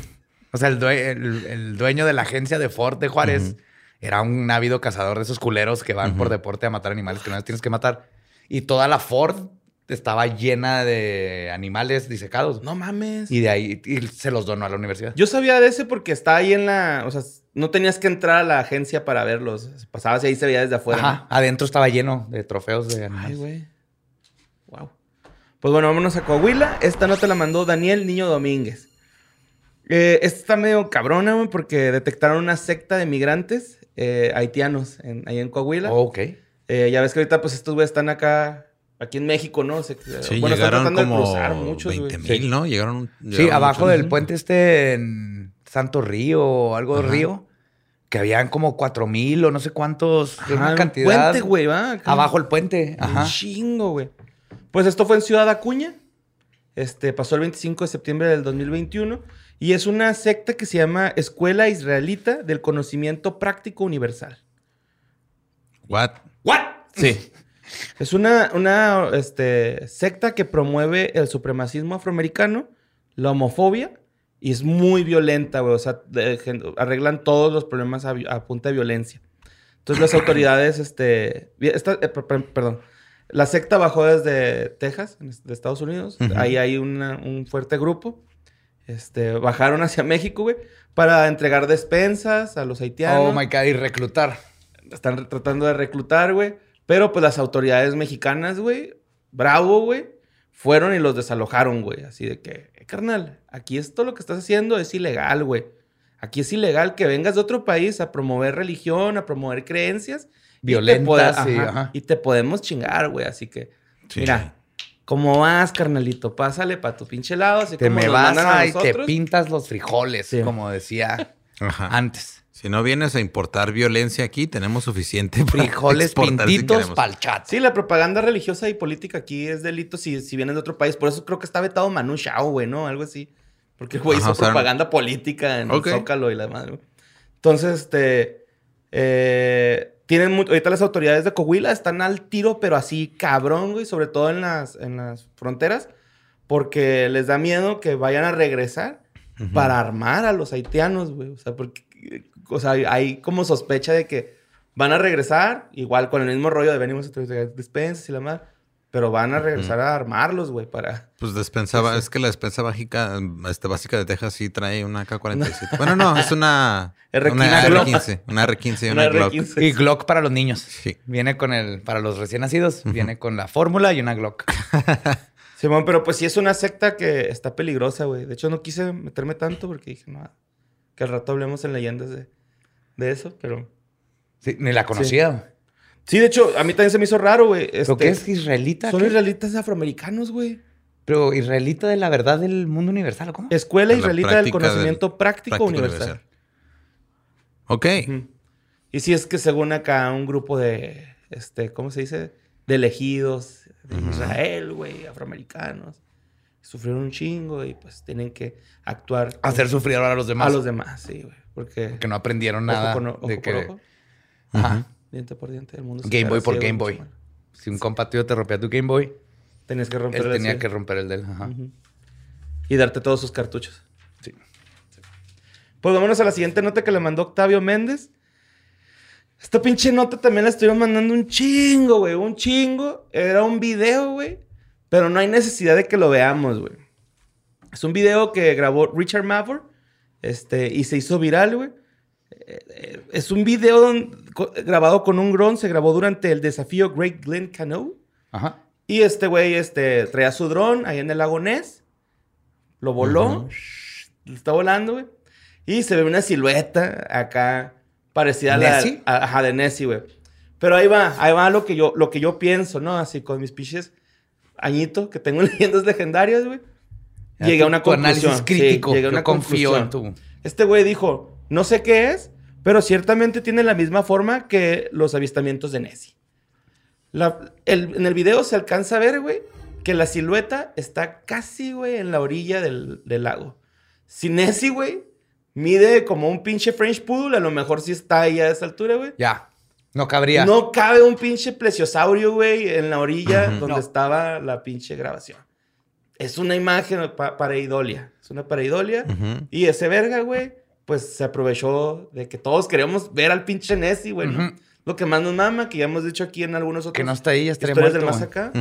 O sea, el, due- el- el dueño de la agencia de Ford de Juárez era un ávido cazador de esos culeros que van por deporte a matar animales que no les tienes que matar. Y toda la Ford estaba llena de animales disecados. No mames. Y de ahí y se los donó a la universidad. Yo sabía de ese porque está ahí en la... O sea, no tenías que entrar a la agencia para verlos. Pasabas y ahí se veía desde afuera. Ajá. Adentro estaba lleno de trofeos de animales. Ay, güey. Wow. Pues bueno, vámonos a Coahuila. Esta nota la mandó Daniel Niño Domínguez. Eh, esta está medio cabrona, güey, porque detectaron una secta de migrantes eh, haitianos en, ahí en Coahuila. Oh, ok. Eh, ya ves que ahorita, pues, estos güeyes están acá, aquí en México, ¿no? Se- Sí, bueno, llegaron como cruzar muchos, güey. 20 mil, ¿no? Llegaron. Sí, llegaron abajo muchos. del puente este en Santo Río o algo de Ajá. río, que habían como cuatro mil o no sé cuántos, Ajá, una un cantidad. puente, güey, va. Abajo el puente. Ajá. Un chingo, güey. Pues esto fue en Ciudad Acuña. Este, pasó el 25 de septiembre del 2021. Y es una secta que se llama Escuela Israelita del Conocimiento Práctico Universal. What? ¿What? Sí. Es una, una este, secta que promueve el supremacismo afroamericano, la homofobia, y es muy violenta, güey. O sea, de- arreglan todos los problemas a, a punta de violencia. Entonces las autoridades, este... esta- eh, per- per- perdón. La secta bajó desde Texas, de Estados Unidos. Ujú. Ahí hay una- un fuerte grupo. Este, bajaron hacia México, güey, para entregar despensas a los haitianos Oh my God, y reclutar. están tratando de reclutar, güey. Pero pues las autoridades mexicanas, güey, bravo, güey, fueron y los desalojaron, güey. Así de que, eh, carnal, aquí esto lo que estás haciendo es ilegal, güey. Aquí es ilegal que vengas de otro país a promover religión, a promover creencias. y te Violentas, pode- sí, ajá, ajá. y te podemos chingar, güey. Así que, Sí. mira, ¿Cómo vas, carnalito? Pásale para tu pinche lado. Así Te como me vas a y te pintas los frijoles, Sí. como decía Ajá. antes. Si no vienes a importar violencia aquí, tenemos suficiente para Frijoles exportar si pintitos queremos. pa'l chat. Sí, la propaganda religiosa y política aquí es delito si, si vienes de otro país. Por eso creo que está vetado Manu Chao, güey, ¿no? Algo así. Porque el güey hizo o sea, propaganda política en el Zócalo y la madre. güey. Entonces, este... eh, tienen mu- ahorita las autoridades de Coahuila están al tiro, pero así cabrón, güey. Sobre todo en las, en las fronteras. Porque les da miedo que vayan a regresar para armar a los haitianos, güey. O sea, porque... O sea, hay como sospecha de que van a regresar, igual con el mismo rollo de venimos a traer despensas y la madre, pero van a regresar a armarlos, güey, para... Pues despensa, es que la despensa básica, este, básica de Texas sí trae una K-47. bueno, no, es una, R15. una R15. Una R15 y una, Una Glock. R15. Y Glock para los niños. Sí. Viene con el, para los recién nacidos, viene con la fórmula y una Glock. Simón, pero pues sí es una secta que está peligrosa, güey. De hecho, no quise meterme tanto porque dije, no, que al rato hablemos en leyendas de, de eso, pero... Sí, ni la conocía. Sí, de hecho, a mí también se me hizo raro, güey. ¿Pero Este, qué es israelita? Son ¿Qué? israelitas afroamericanos, güey. Pero israelita de la verdad del mundo universal, ¿o ¿cómo? Escuela De israelita del conocimiento práctico, Práctico universal. Ok. Ujú. Y sí es que según acá un grupo de, este, ¿cómo se dice? De elegidos de Israel, güey, afroamericanos. Sufrieron un chingo y pues tienen que actuar Hacer sufrir ahora a los demás. a los demás, sí, güey. Porque Que no aprendieron ojo nada ojo de por que... ojo, Ajá. diente por diente, el mundo Game Boy por ciego, Game Boy. Si un compa tuyo te rompía tu Game Boy, Tenías que romper él el tenía que romper el de él. Ajá. Y darte todos sus cartuchos. Sí. Pues vámonos a la siguiente nota que le mandó Octavio Méndez. Esta pinche nota también la estuvieron mandando un chingo, güey. Un chingo. Era un video, güey. Pero no hay necesidad de que lo veamos, güey. Es un video que grabó Richard Mavor. Este, y se hizo viral, güey. Eh, eh, Es un video don- grabado con un dron. Se grabó durante el desafío Great Glen Canoe. Ajá. Y este güey este, traía su dron ahí en el lago Ness. Lo voló. Lo está volando, güey. Y se ve una silueta acá parecida a la ¿Nessie? a- ajá, de Nessie, güey. Pero ahí va, ahí va lo que yo, lo que yo pienso, ¿no? Así con mis piches añito que tengo leyendas legendarias, güey. Llegué a una tu conclusión. análisis crítico. Sí, llegué a Yo una confío en conclusión. tu... Este güey dijo, no sé qué es, pero ciertamente tiene la misma forma que los avistamientos de Nessie. La- el- en el video se alcanza a ver, güey, que la silueta está casi, güey, en la orilla del, del lago. Si Nessie, güey, mide como un pinche French Poodle, a lo mejor sí está ahí a esa altura, güey. Ya. No cabría. No cabe un pinche plesiosaurio, güey, en la orilla donde No. estaba la pinche grabación. Es una imagen pa- pareidolia. Es una pareidolia. Ujú. Y ese verga, güey, pues se aprovechó de que todos queremos ver al pinche Nessie, güey. Lo que más nos mama, que ya hemos dicho aquí en algunos otros Que no está ahí, ya historias del más acá.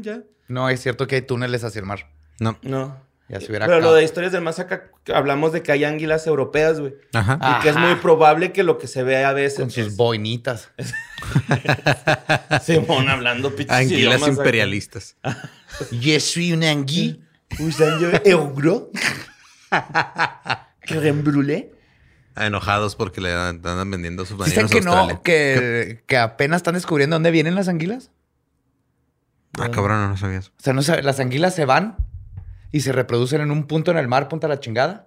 Ya. No, es cierto que hay túneles hacia el mar. No. No. Ya se hubiera Pero lo de historias del más acá, hablamos de que hay anguilas europeas, güey. Ajá. Ah. Y que es muy probable que lo que se ve a veces. Con sus boinitas. Simón hablando pinches Anguilas imperialistas. Je suis un angui. Usando euro. Crème brûlée. Enojados porque le dan- andan vendiendo sus ¿Dicen que no? Que, que apenas están descubriendo dónde vienen las anguilas. Ah, cabrón, no sabía eso. O sea, no sabe- las anguilas se van y se reproducen en un punto en el mar, punta la chingada.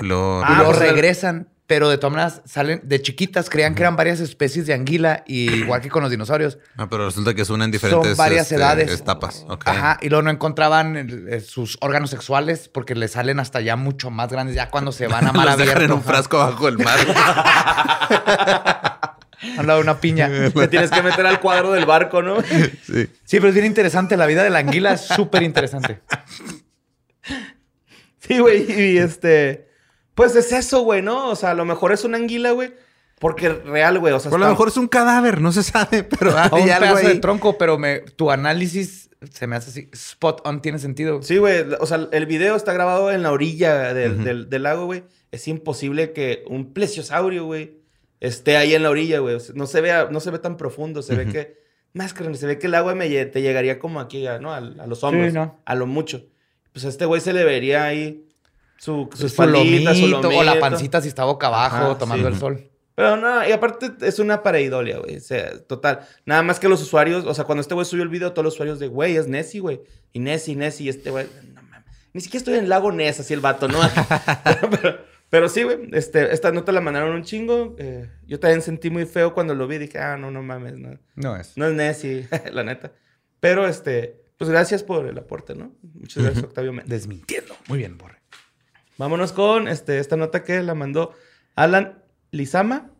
Lo- y Ah, luego pues, el- regresan. Pero de todas maneras salen de chiquitas, creían que eran varias especies de anguila, y igual que con los dinosaurios. Ah, pero resulta que es una en diferentes Son varias este, edades. etapas. Ok. Ajá, y luego no encontraban eh, sus órganos sexuales porque les salen hasta ya mucho más grandes, ya cuando se van a mar Los abierto. en un frasco bajo el mar. Al lado de una piña. Te tienes que meter al cuadro del barco, ¿no? sí. Sí, pero es bien interesante. La vida de la anguila es súper interesante. Sí, güey. Y este. Pues es eso, güey, ¿no? O sea, a lo mejor es una anguila, güey. Porque real, güey. O sea, Por lo está- mejor es un cadáver, no se sabe, pero hay O un algo pedazo de tronco, pero me, tu análisis se me hace así. Spot on tiene sentido. Sí, güey. O sea, el video está grabado en la orilla del, del- del lago, güey. Es imposible que un plesiosaurio, güey, esté ahí en la orilla, güey. O sea, no, se ve, a- no se ve tan profundo. Se ve que. Más que se ve que el agua me te llegaría como aquí, a- ¿no? A, a los hombros. ¿no? A lo mucho. Pues a este güey se le vería ahí su, su Su espaldita, su lomito, o la pancita si está boca abajo Ajá, tomando sí. el sol. Pero no, y aparte es una pareidolia, güey. O sea, total. Nada más que los usuarios, o sea, cuando este güey subió el video, todos los usuarios de, güey, es Nessie, güey. Y Nessie, Nessie, y este güey, no mames. Ni siquiera estoy en el lago Ness, así el vato, ¿no? pero, pero sí, güey, este, esta nota la mandaron un chingo. eh, yo también sentí muy feo cuando lo vi. Dije, ah, no, no mames, no. No es. No es Nessie, la neta. Pero, este, pues gracias por el aporte, ¿no? Muchas gracias, Octavio Méndez. Desmintiendo. Muy bien, Borre. Vámonos con este, esta nota que la mandó Alan Lizama.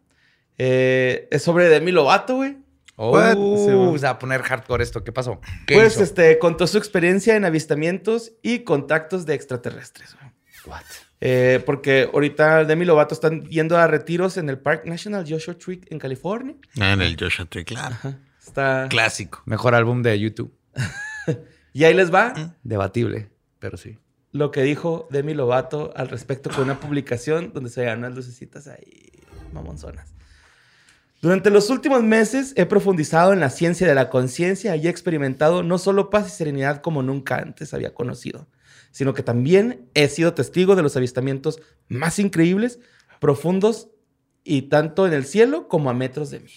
Eh, es sobre Demi Lovato, güey. Oh, What? Sí, bueno. se va a poner hardcore esto. ¿Qué pasó? ¿Qué Pues hizo? este, contó su experiencia en avistamientos y contactos de extraterrestres. güey. What? Eh, porque ahorita Demi Lovato están yendo a retiros en el Park National Joshua Tree en California. Ah, En el Joshua Tree, claro. Está... Clásico. Mejor álbum de YouTube. Y ahí les va Debatible, pero sí. lo que dijo Demi Lovato al respecto con una publicación donde se veían unas lucecitas ahí mamonzonas. Durante los últimos meses he profundizado en la ciencia de la conciencia y he experimentado no solo paz y serenidad como nunca antes había conocido, sino que también he sido testigo de los avistamientos más increíbles, profundos y tanto en el cielo como a metros de mí.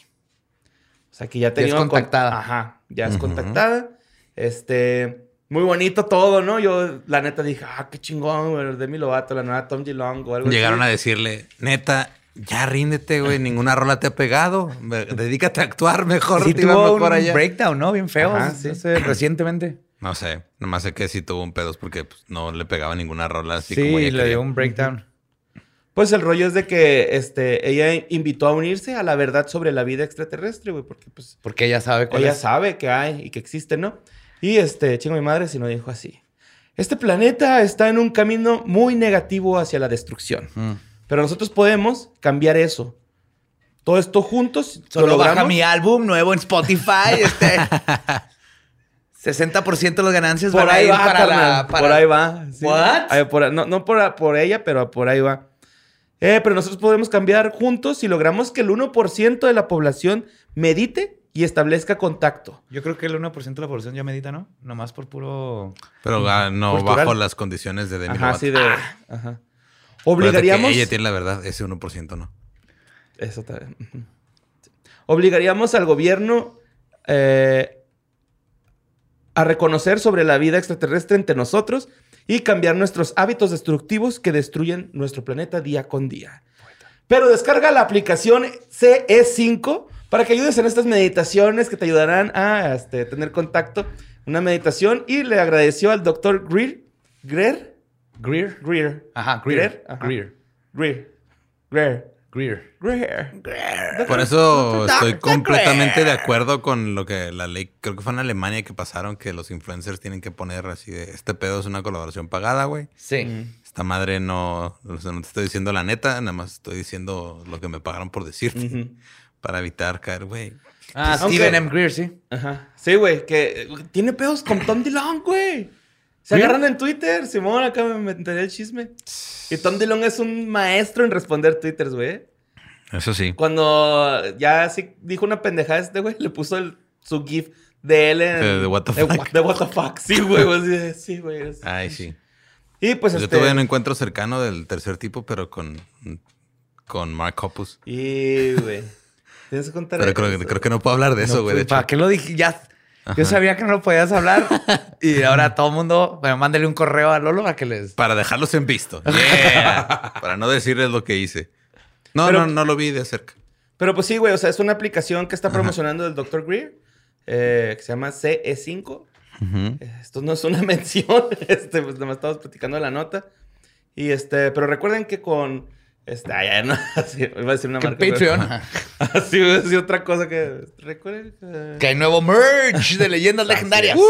O sea que ya Ya es tenía con- contactada. Ajá, ya es Ujú. contactada. Este, muy bonito todo, ¿no? Yo la neta dije, ah, qué chingón, güey, Demi Lovato, la nueva Tom DeLonge o algo Llegaron a decirle, neta, ya ríndete, güey. Ninguna rola te ha pegado. Dedícate a actuar mejor. Sí te tuvo un allá. breakdown, ¿no? Bien feo. Ajá, no sí. sé, recientemente. No sé. Nomás sé que sí tuvo un pedos porque pues, no le pegaba ninguna rola así Sí, como ella le quería. dio un breakdown. Pues el rollo es de que este, ella invitó a unirse a la verdad sobre la vida extraterrestre, güey, porque pues Porque ella sabe cuál ella es. sabe que hay y que existe, ¿no? Y este, chingo mi madre si no dijo así. Este planeta está en un camino muy negativo hacia la destrucción. Mm. Pero nosotros podemos cambiar eso. Todo esto juntos. lo Solo baja logramos. mi álbum nuevo en Spotify. Este. 60% de las ganancias Por van ahí ir va, para la. para- Por ahí va. sí. What? Ay, por- no no por, por ella, pero por ahí va. Eh, pero nosotros podemos cambiar juntos si logramos que el 1% de la población medite y establezca contacto. Yo creo que el 1% de la población ya medita, ¿no? Nomás por puro. Pero ah, no Cultural. bajo las condiciones de Demi Ajá, Lovato. sí, de. Ajá. Acuérdate Obligaríamos. que ella tiene la verdad. Ese 1% no. Eso también. Obligaríamos al gobierno eh, a reconocer sobre la vida extraterrestre entre nosotros y cambiar nuestros hábitos destructivos que destruyen nuestro planeta día con día. Pero descarga la aplicación CE5 para que ayudes en estas meditaciones que te ayudarán a este, tener contacto. Una meditación y le agradeció al doctor Greer. Greer. Greer. Greer. Ajá, Greer. Greer. Ajá. Greer. Greer. Greer. Greer. Greer. Por eso estoy completamente de acuerdo con lo que la ley, creo que fue en Alemania que pasaron, que los influencers tienen que poner así de, este pedo es una colaboración pagada, güey. Sí. Esta madre no, o sea, no te estoy diciendo la neta, nada más estoy diciendo lo que me pagaron por decirte. Ujú. Para evitar caer, güey. Ah, Aunque- Steven M. Greer, sí. Ajá. Sí, güey, que tiene pedos con Tom DeLonge, güey. Se ¿Sí? agarran en Twitter. Simón, acá me enteré el chisme. Y Tom DeLonge es un maestro en responder twitters, güey. Eso sí. Cuando ya sí dijo una pendejada este, güey, le puso el- su gif de él en... De- de what the de fuck. what- de what the fuck. Sí, güey. Sí, güey. Ay, sí. Y pues Yo este... tuve un encuentro cercano del tercer tipo, pero con, con Mark Hoppus. Y, güey. Tienes que contar Pero creo, que- creo que no puedo hablar de eso, güey. pues. ¿Para qué lo dije? Ya. Yo sabía que no lo podías hablar. y ahora todo el mundo, bueno, mándale un correo a Lolo a que les. Para dejarlos en visto. Yeah. Para no decirles lo que hice. No, Pero- no, no lo vi de cerca. Pero pues sí, güey, o sea, es una aplicación que está promocionando el Dr. Greer, eh, que se llama CE5. Ujú. Eh, Esto no es una mención, este, pues nada más estamos platicando de la nota. Y este, pero recuerden que con, este, ay, ay, no, así, iba a decir una marca. pero- Patreon. Así iba a decir otra cosa que, recuerden que... que hay nuevo merch de leyendas legendarias. es.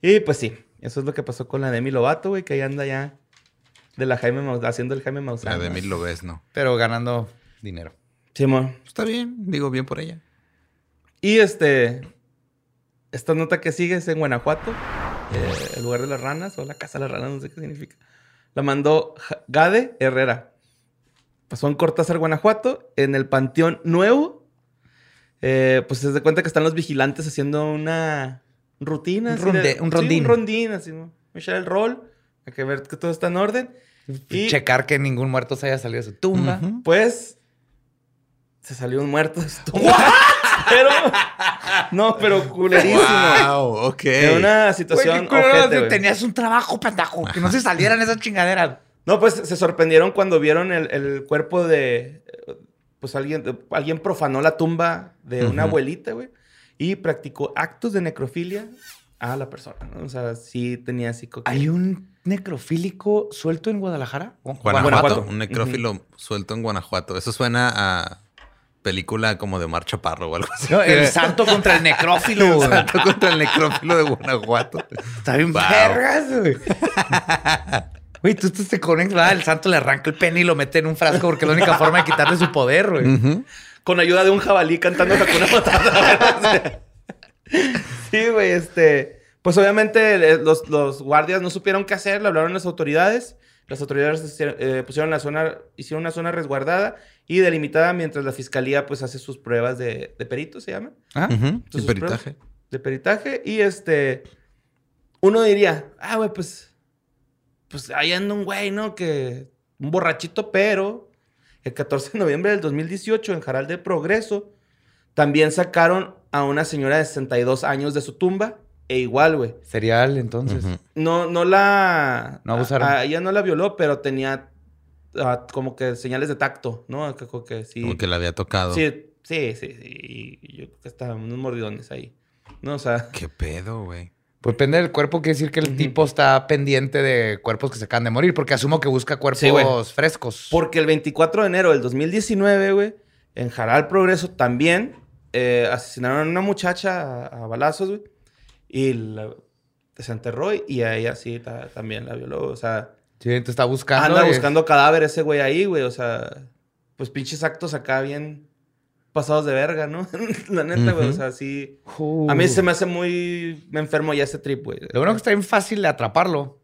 Y pues sí, eso es lo que pasó con la Demi Lovato, güey, que ahí anda ya de la Jaime Maus- haciendo el Jaime La Maussan. de ¿no? mil lo ves, ¿no? Pero ganando dinero. Simón. Está bien, digo bien por ella. Y este. Esta nota que sigue es en Guanajuato, eh, el lugar de las ranas, o la casa de las ranas, no sé qué significa. La mandó Gade Herrera. Pasó en Cortázar, Guanajuato, en el Panteón Nuevo. Eh, pues se da cuenta que están los vigilantes haciendo una rutina. Un así ronde- de- un sí, rondín. un rondín, así, ¿no? Echar el rol, hay que ver que todo está en orden. Y Checar que ningún muerto se haya salido de su tumba. Pues se salió un muerto de su tumba. Pero, no, pero culerísimo. Wow, ok. En una situación ojete, güey. Tenías un trabajo, pendejo. Que no se salieran esas chingaderas. No, pues se sorprendieron cuando vieron el, el cuerpo de. Pues alguien, alguien profanó la tumba de una abuelita, güey. Y practicó actos de necrofilia a la persona, ¿no? O sea, sí tenía así. ¿Hay un necrofílico suelto en Guadalajara? Guanajuato, Guanajuato. un necrófilo suelto en Guanajuato. Eso suena a película como de Mar Chaparro o algo así. No, el santo contra el necrófilo, güey. Santo contra el necrófilo de Guanajuato. Está bien Wow. vergas, güey. Güey, tú, tú te conectas, el santo le arranca el pene y lo mete en un frasco porque es la única forma de quitarle su poder, güey. Con ayuda de un jabalí cantando Hakuna Matata. sí, güey, este... Pues obviamente eh, los, los guardias no supieron qué hacer, le hablaron a las autoridades. Las autoridades hicieron- eh, pusieron la zona, hicieron una zona resguardada y delimitada mientras la fiscalía pues hace sus pruebas de, de perito, se llama. ¿Ah? Ujú. Entonces, Y peritaje. De peritaje. Y este. Uno diría, ah, güey, pues. Pues ahí anda un güey, ¿no? Que. Un borrachito, pero. El 14 de noviembre del 2018, en Jaral de Progreso, también sacaron a una señora de 62 años de su tumba. E igual, güey. Serial, entonces. No, no la. No abusaron. A, a ella no la violó, pero tenía. ah, como que señales de tacto, ¿no? Que, como que sí. Como que le había tocado. Sí, sí, sí, sí. Y yo creo que estaban unos mordidones ahí. No, o sea. ¿Qué pedo, güey? Pues depende del cuerpo, quiere decir que el tipo está pendiente de cuerpos que se acaban de morir, porque asumo que busca cuerpos Sí, frescos. Porque el 24 de enero del 2019, güey, en Jaral Progreso también eh, asesinaron a una muchacha a, a balazos, güey. Y la desenterró y a ella sí ta- también la violó. O sea, Sí, entonces está buscando. anda y- buscando cadáver ese güey ahí, güey. O sea, pues pinches actos acá bien pasados de verga, ¿no? la neta, güey. O sea, sí. Uh. A mí se me hace muy... Me enfermo ya ese trip, güey. Lo bueno que está bien fácil de atraparlo.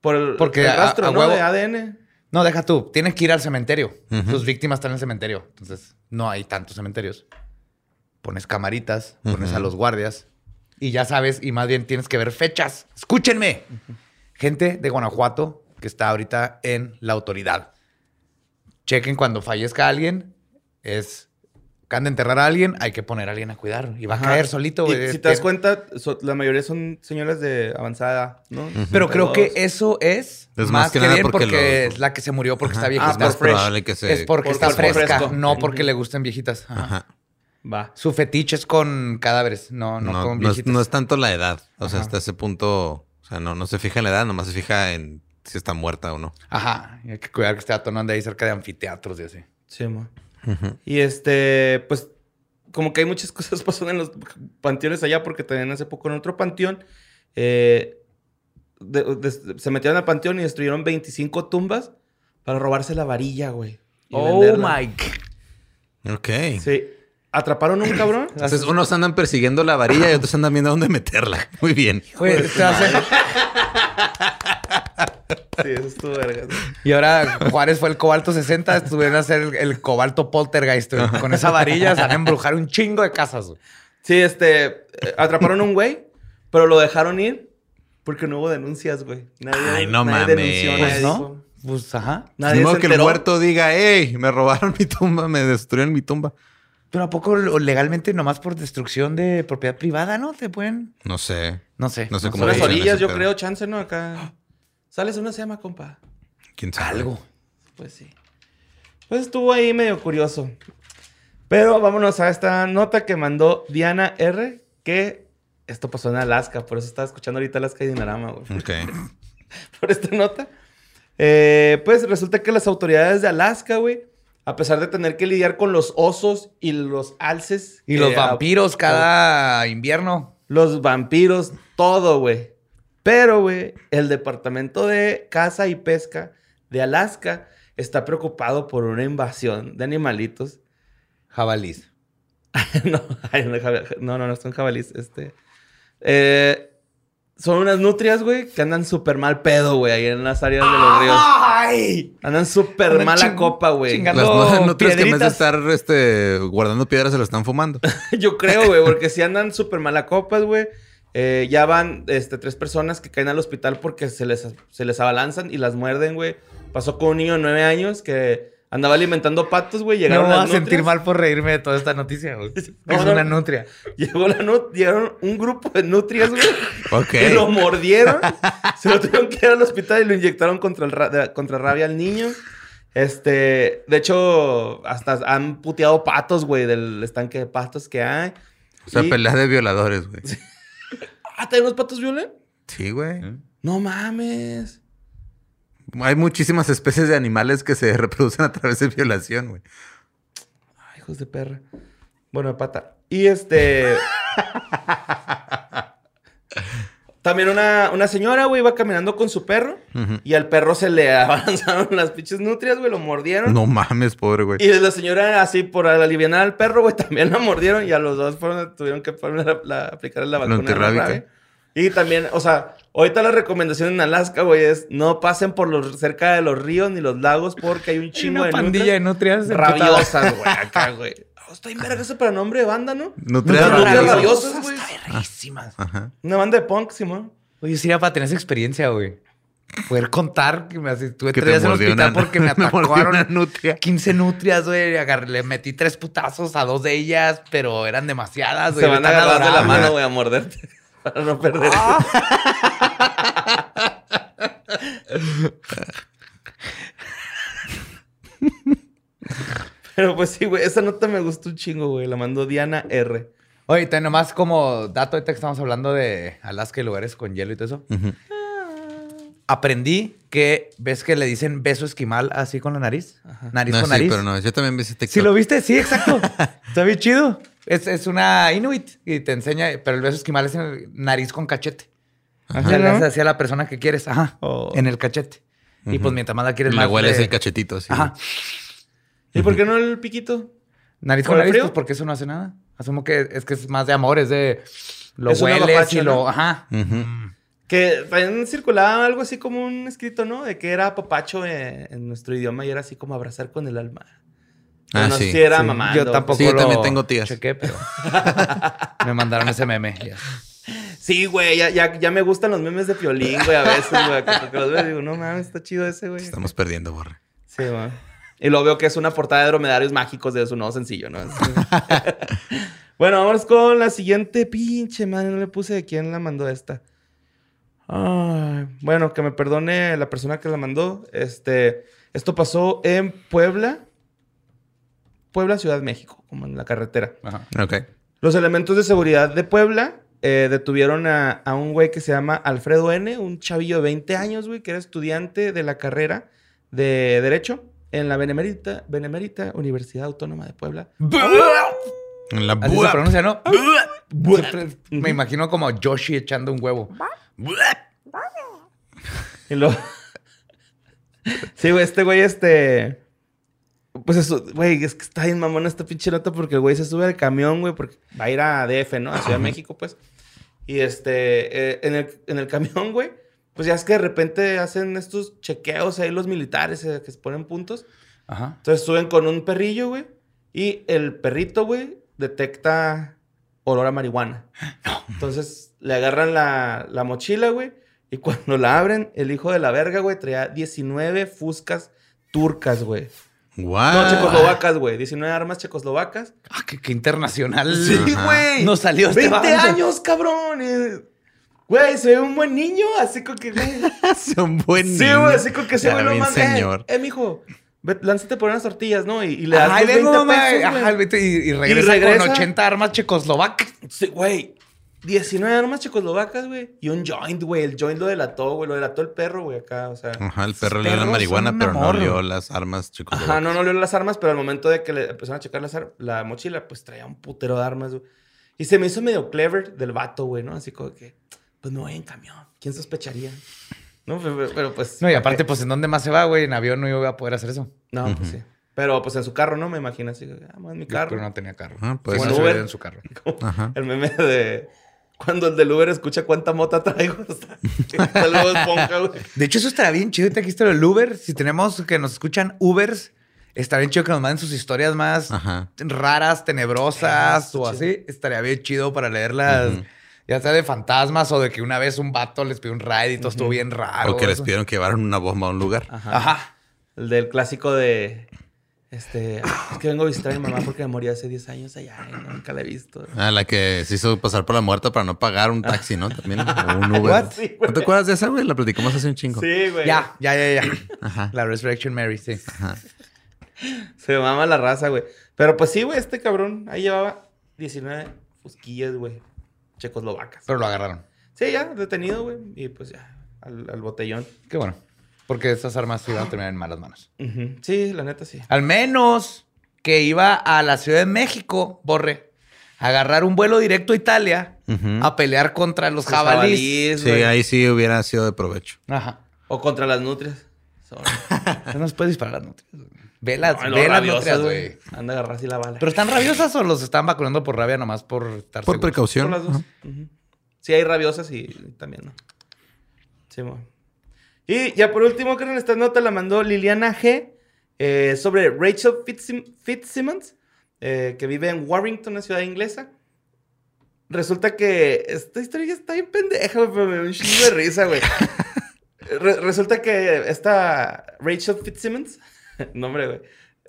Por el, porque el a- rastro, a ¿no? huevo- De ADN. No, deja tú. Tienes que ir al cementerio. Tus víctimas están en el cementerio. Entonces, no hay tantos cementerios. Pones camaritas, pones a los guardias. Y ya sabes, y más bien tienes que ver fechas. Escúchenme. Gente de Guanajuato que está ahorita en la autoridad. Chequen cuando fallezca alguien. Es... Acaban de enterrar a alguien, hay que poner a alguien a cuidar. Y va a Ajá. caer solito, Y güey. si te das cuenta, so- la mayoría son señoras de avanzada, ¿no? Pero creo que eso es, Es más, que, que nada bien porque porque, lo- es la que se murió porque está Ah, Es viejita. más por fresh. probable que se... es porque por está fresca, fresco. no porque le gusten viejitas. Ajá. Va. Su fetiche es con cadáveres, no, no, No, con no es, no es tanto la edad. O sea, hasta ese punto... O sea, no, no se fija en la edad, nomás se fija en si está muerta o no. Ajá, y hay que cuidar que esté atonando ahí cerca de anfiteatros y así. Sí, mo. Ujú. Y este, pues, como que hay muchas cosas pasando en los panteones allá, porque también hace poco en otro panteón eh, de- de- se metieron al panteón y destruyeron 25 tumbas para robarse la varilla, güey. y venderla. God. Ok. Sí. Atraparon un cabrón. Entonces, unos andan persiguiendo la varilla y otros andan viendo dónde meterla. Muy bien. Güey, ser- Sí, eso estuvo verga. Y ahora Juárez fue el cobalto 60, estuvieron a hacer el, el cobalto poltergeist. güey. Con esa varilla se van a embrujar un chingo de casas. güey. Sí, este, eh, atraparon a un güey, pero lo dejaron ir porque no hubo denuncias, güey. Nadie, Ay, no nadie mames. denunció, Pues nadie no, dijo- pues ajá. Nadie Ni modo se que el muerto diga, hey, me robaron mi tumba, me destruyeron mi tumba. Pero ¿a poco legalmente nomás por destrucción de propiedad privada, no? ¿Te pueden...? No sé. No sé. No sé Son cómo las dicen orillas, yo pedo. creo, chance, ¿no? Acá. Sales una sema, compa. ¿Quién sabe? Algo. Pues sí. Pues estuvo ahí medio curioso. Pero vámonos a esta nota que mandó Diana R. Que esto pasó en Alaska. Por eso estaba escuchando ahorita Alaska y Dinarama, güey. Ok. Por esta nota. Eh, pues resulta que las autoridades de Alaska, güey, a pesar de tener que lidiar con los osos y los alces. Y los a- vampiros cada invierno. Los vampiros, todo, güey. Pero, güey, el Departamento de Caza y Pesca de Alaska está preocupado por una invasión de animalitos. Jabalís. no, no, no, no, son jabalíes. Este. eh, son unas nutrias, güey, que andan súper mal pedo, güey, ahí en las áreas de los ríos. ¡Ay! Andan súper mala ching- copa, güey. Las no, nutrias que en vez de piedritas. estar este, guardando piedras se lo están fumando. Yo creo, güey, porque si andan súper mala copas, güey. Eh, ya van este, tres personas que caen al hospital porque se les, se les abalanzan y las muerden, güey. Pasó con un niño de nueve años que andaba alimentando patos, güey. No Llegaron me voy a sentir mal por reírme de toda esta noticia, güey. Es No, no. una nutria. Llegó la nut- llegaron un grupo de nutrias, güey. Ok. Y lo mordieron. se lo tuvieron que ir al hospital y lo inyectaron contra, el ra- contra rabia al niño. Este, de hecho, hasta han puteado patos, güey, del estanque de patos que hay. O sea, Y- pelea de violadores, güey. Ah, ¿también los patos violan? Sí, güey. No mames. Hay muchísimas especies de animales que se reproducen a través de violación, güey. Ay, hijos de perra. Bueno, de pata. Y este. También una, una señora, güey, iba caminando con su perro. Y al perro se le avanzaron las pinches nutrias, güey, lo mordieron. No mames, pobre, güey. Y la señora, así por aliviar al perro, güey, también la mordieron. Y a los dos fueron, tuvieron que poner la, la- aplicar la vacuna. la. Y también, o sea, ahorita la recomendación en Alaska, güey, es no pasen por los cerca de los ríos ni los lagos porque hay un chingo una de pandilla de nutrias rabiosas, güey, acá, güey. Oh, está bien verga eso para nombre de banda, ¿no? Nutrias rabiosas. güey. Está. Una banda de punk, Simón. Oye, sería para tener esa experiencia, güey. Poder contar que me así, tuve Que tres días en el hospital una- porque me atacaron nutria. 15 nutrias, güey. agarré- Le metí tres putazos a dos de ellas, pero eran demasiadas, güey. Se van a agarrar de la mano, güey, a morderte. Para no perder. Pero pues sí, güey. Esa nota me gustó un chingo, güey. La mandó Diana R. Oye, te nomás como dato, ahorita que estamos hablando de Alaska y lugares con hielo y todo eso. Aprendí que ves que le dicen beso esquimal así con la nariz. Nariz No, con sí, nariz. pero no. Yo también vi ese TikTok. ¿Sí lo viste? Sí, exacto. Está bien chido. Es, es una inuit y te enseña, pero el beso esquimal es en el nariz con cachete. O sea, le haces así a la persona que quieres. Ajá. Oh. En el cachete. Y pues mientras más la quieres Le más. hueles le- el cachetito, así. Ajá. ¿Y por qué no el piquito? Nariz ¿Por con nariz, frío? pues porque eso no hace nada. Asumo que es que es más de amor, es de lo Es una hueles apapacho, y lo. ¿no? Ajá. Que también circulaba algo así como un escrito, ¿no? De que era papacho en, en nuestro idioma y era así como abrazar con el alma. Ah, no sí. sé si era Sí, mamando. Yo tampoco Sí, yo lo también tengo tías. chequé, pero me mandaron ese meme. Sí, güey, ya, ya, ya me gustan los memes de Piolín, güey, a veces, güey. que- Porque los veo y digo, no mames, está chido ese, güey. Estamos perdiendo, borre. Sí, güey. Y luego veo que es una portada de dromedarios mágicos de su nuevo sencillo, ¿no? bueno, vamos con la siguiente. Pinche madre, no le puse de quién la mandó esta. Ay, bueno, que me perdone la persona que la mandó. Este, esto pasó en Puebla. Puebla, Ciudad de México, como en la carretera. Ajá. Ok. Los elementos de seguridad de Puebla eh, detuvieron a, a un güey que se llama Alfredo N., un chavillo de 20 años, güey, que era estudiante de la carrera de Derecho en la Benemérita, Benemérita Universidad Autónoma de Puebla. En la Así se pronuncia, ¿no? Siempre Me imagino como Yoshi echando un huevo. Y luego... sí, güey, este güey, este... Pues eso, güey, es que está bien mamón esta pinche nota porque el güey se sube al camión, güey, porque va a ir a DF, ¿no? A Ciudad de México, pues. Y este, eh, en, el, en el camión, güey, pues ya es que de repente hacen estos chequeos ahí los militares eh, que se ponen puntos. Ajá. Entonces suben con un perrillo, güey, y el perrito, güey, detecta olor a marihuana. Entonces le agarran la, la mochila, güey, y cuando la abren, el hijo de la verga, güey, traía 19 fuscas turcas, güey. What? No, checoslovacas, güey. 19 armas checoslovacas. Ah, qué, qué internacional. Sí, Ajá. güey. No salió este 20 vato. años, cabrón. eh. Güey, se ve un buen niño, así como que, güey. Son buen Sí, niño. güey, así como que se ve lo más. señor. Eh, eh, mijo, ve, lánzate por unas tortillas, ¿no? Y, y le das vengo, 20 mamá. pesos, güey. Ajá, y, y regresa regresa. con 80 armas checoslovacas. Sí, güey. 19 armas checoslovacas, güey. Y un joint, güey. El joint lo delató, güey. Lo delató el perro, güey, acá, o sea. Ajá, el perro le dio la marihuana, pero no amor. olió las armas, chicos. Ajá, no, no olió las armas, pero al momento de que le empezaron a checar las la mochila, pues traía un putero de armas, güey. Y se me hizo medio clever del vato, güey, ¿no? Así como que, pues no voy en camión. ¿Quién sospecharía? No, pero, pero, pues. No, y ¿para aparte, pues, ¿en dónde más se va, güey? En avión no iba a poder hacer eso. No, pues sí. Pero pues en su carro, ¿no? Me imagino así. Ah, en mi carro. Pero no tenía carro. Ah, pues, Bueno, en su carro. Ajá. El meme de. Cuando el del Uber escucha cuánta mota traigo. Está, está luego esponja, güey. De hecho, eso estaría bien chido. Ahorita aquí está el Uber. Si tenemos que nos escuchan Ubers, estaría bien chido que nos manden sus historias más Ajá. raras, tenebrosas o así. Estaría bien chido para leerlas. Ya sea de fantasmas o de que una vez un vato les pidió un ride y todo estuvo bien raro. O que les pidieron que llevaran una bomba a un lugar. Ajá. Ajá. El del clásico de. Este, es que vengo a visitar a mi mamá porque me morí hace 10 años allá y nunca la he visto. Ah, la que se hizo pasar por la muerta para no pagar un taxi, ¿no? También. O un Uber. Sí, güey. ¿No te acuerdas de esa, güey? La platicamos hace un chingo. Sí, güey. Ya, ya, ya, ya. Ajá. La Resurrection Mary, sí. Se mama la raza, güey. Pero pues sí, güey, este cabrón ahí llevaba 19 fusquillas, güey. Checoslovacas. Pero lo agarraron. Sí, ya, detenido, güey. Y pues ya, al, al botellón. Qué bueno. Porque estas armas iban a terminar en malas manos. Sí, la neta sí. Al menos que iba a la Ciudad de México, Borre, a agarrar un vuelo directo a Italia a pelear contra los Los jabalíes. jabalíes, Sí, ahí sí hubiera sido de provecho. Ajá. O contra las nutrias. No nos puedes disparar las nutrias. güey. Ve las, Ay, no, ve las rabiosas, nutrias, güey. Anda a agarrar así la bala. ¿Pero están rabiosas o los están vacunando por rabia nomás por estar Por seguros? precaución. Las dos. Ujú. Sí, hay rabiosas y también no. Sí, mo. Y ya por último, creo que esta nota la mandó Liliana G. eh, sobre Rachel Fitzsim- Fitzsimmons, eh, que vive en Warrington, una ciudad inglesa. Resulta que esta historia está bien pendeja, pero me da un chingo de risa, güey. Re- resulta que esta Rachel Fitzsimmons, nombre, güey,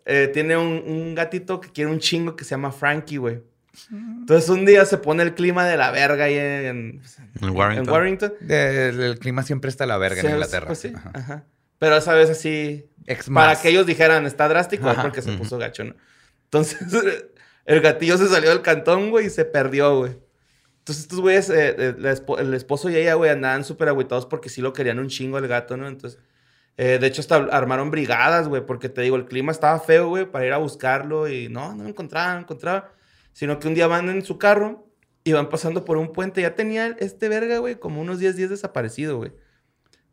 eh, tiene un, un gatito que quiere un chingo que se llama Frankie, güey. Entonces un día se pone el clima de la verga ahí en, En Warrington. en Warrington. De- el, clima siempre está a la verga en Inglaterra. pues sí, Ajá. ajá. Pero esa vez así, Ex para más. que ellos dijeran, está drástico, es porque se puso gacho, ¿no? Entonces, el gatillo se salió del cantón, güey, y se perdió, güey. Entonces, estos güeyes, eh, eh, el esposo y ella, güey, andaban súper agüitados porque sí lo querían un chingo el gato, ¿no? Entonces, eh, de hecho, hasta armaron brigadas, güey, porque te digo, el clima estaba feo, güey, para ir a buscarlo y no, no lo encontraban, no lo encontraban. Sino que un día van en su carro y van pasando por un puente. Ya tenía este verga, güey, como unos 10 días desaparecido, güey.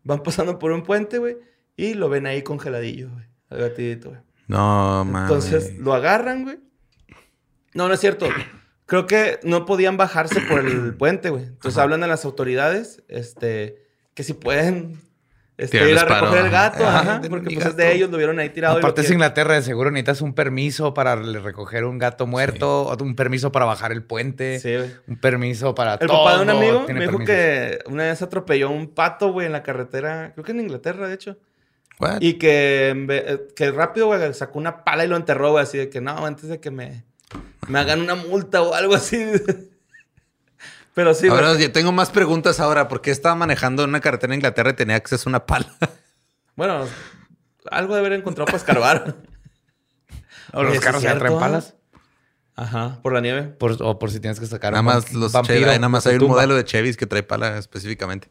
Van pasando por un puente, güey, y lo ven ahí congeladillo, güey. El gatito, güey. No, mames. Entonces lo agarran, güey. No, no es cierto. Creo que no podían bajarse por el puente, güey. Entonces hablan a las autoridades, este, que si pueden este, ir a recoger paro, el gato, ajá. porque pues es de ellos, lo vieron ahí tirado. Aparte es Inglaterra, de seguro necesitas un permiso para recoger un gato muerto, o un permiso para bajar el puente, Sí, güey. un permiso para El papá de un todo, amigo me dijo permisos. que una vez atropelló un pato, güey, en la carretera, creo que en Inglaterra, de hecho. What? Y que, eh, que rápido, güey, sacó una pala y lo enterró, güey, así de que no, antes de que me, me hagan una multa o algo así. Pero sí. Ahora, yo tengo más preguntas ahora. ¿Por qué estaba manejando en una carretera en Inglaterra y tenía acceso a una pala? Bueno, algo de haber encontrado para escarbar. O los Oye, ¿sí carros ya traen palas. Ajá, por la nieve. Por- o por si tienes que sacar Nada un más los vampiro Chevy- nada más de hay un tumba. modelo de Chevys que trae pala específicamente.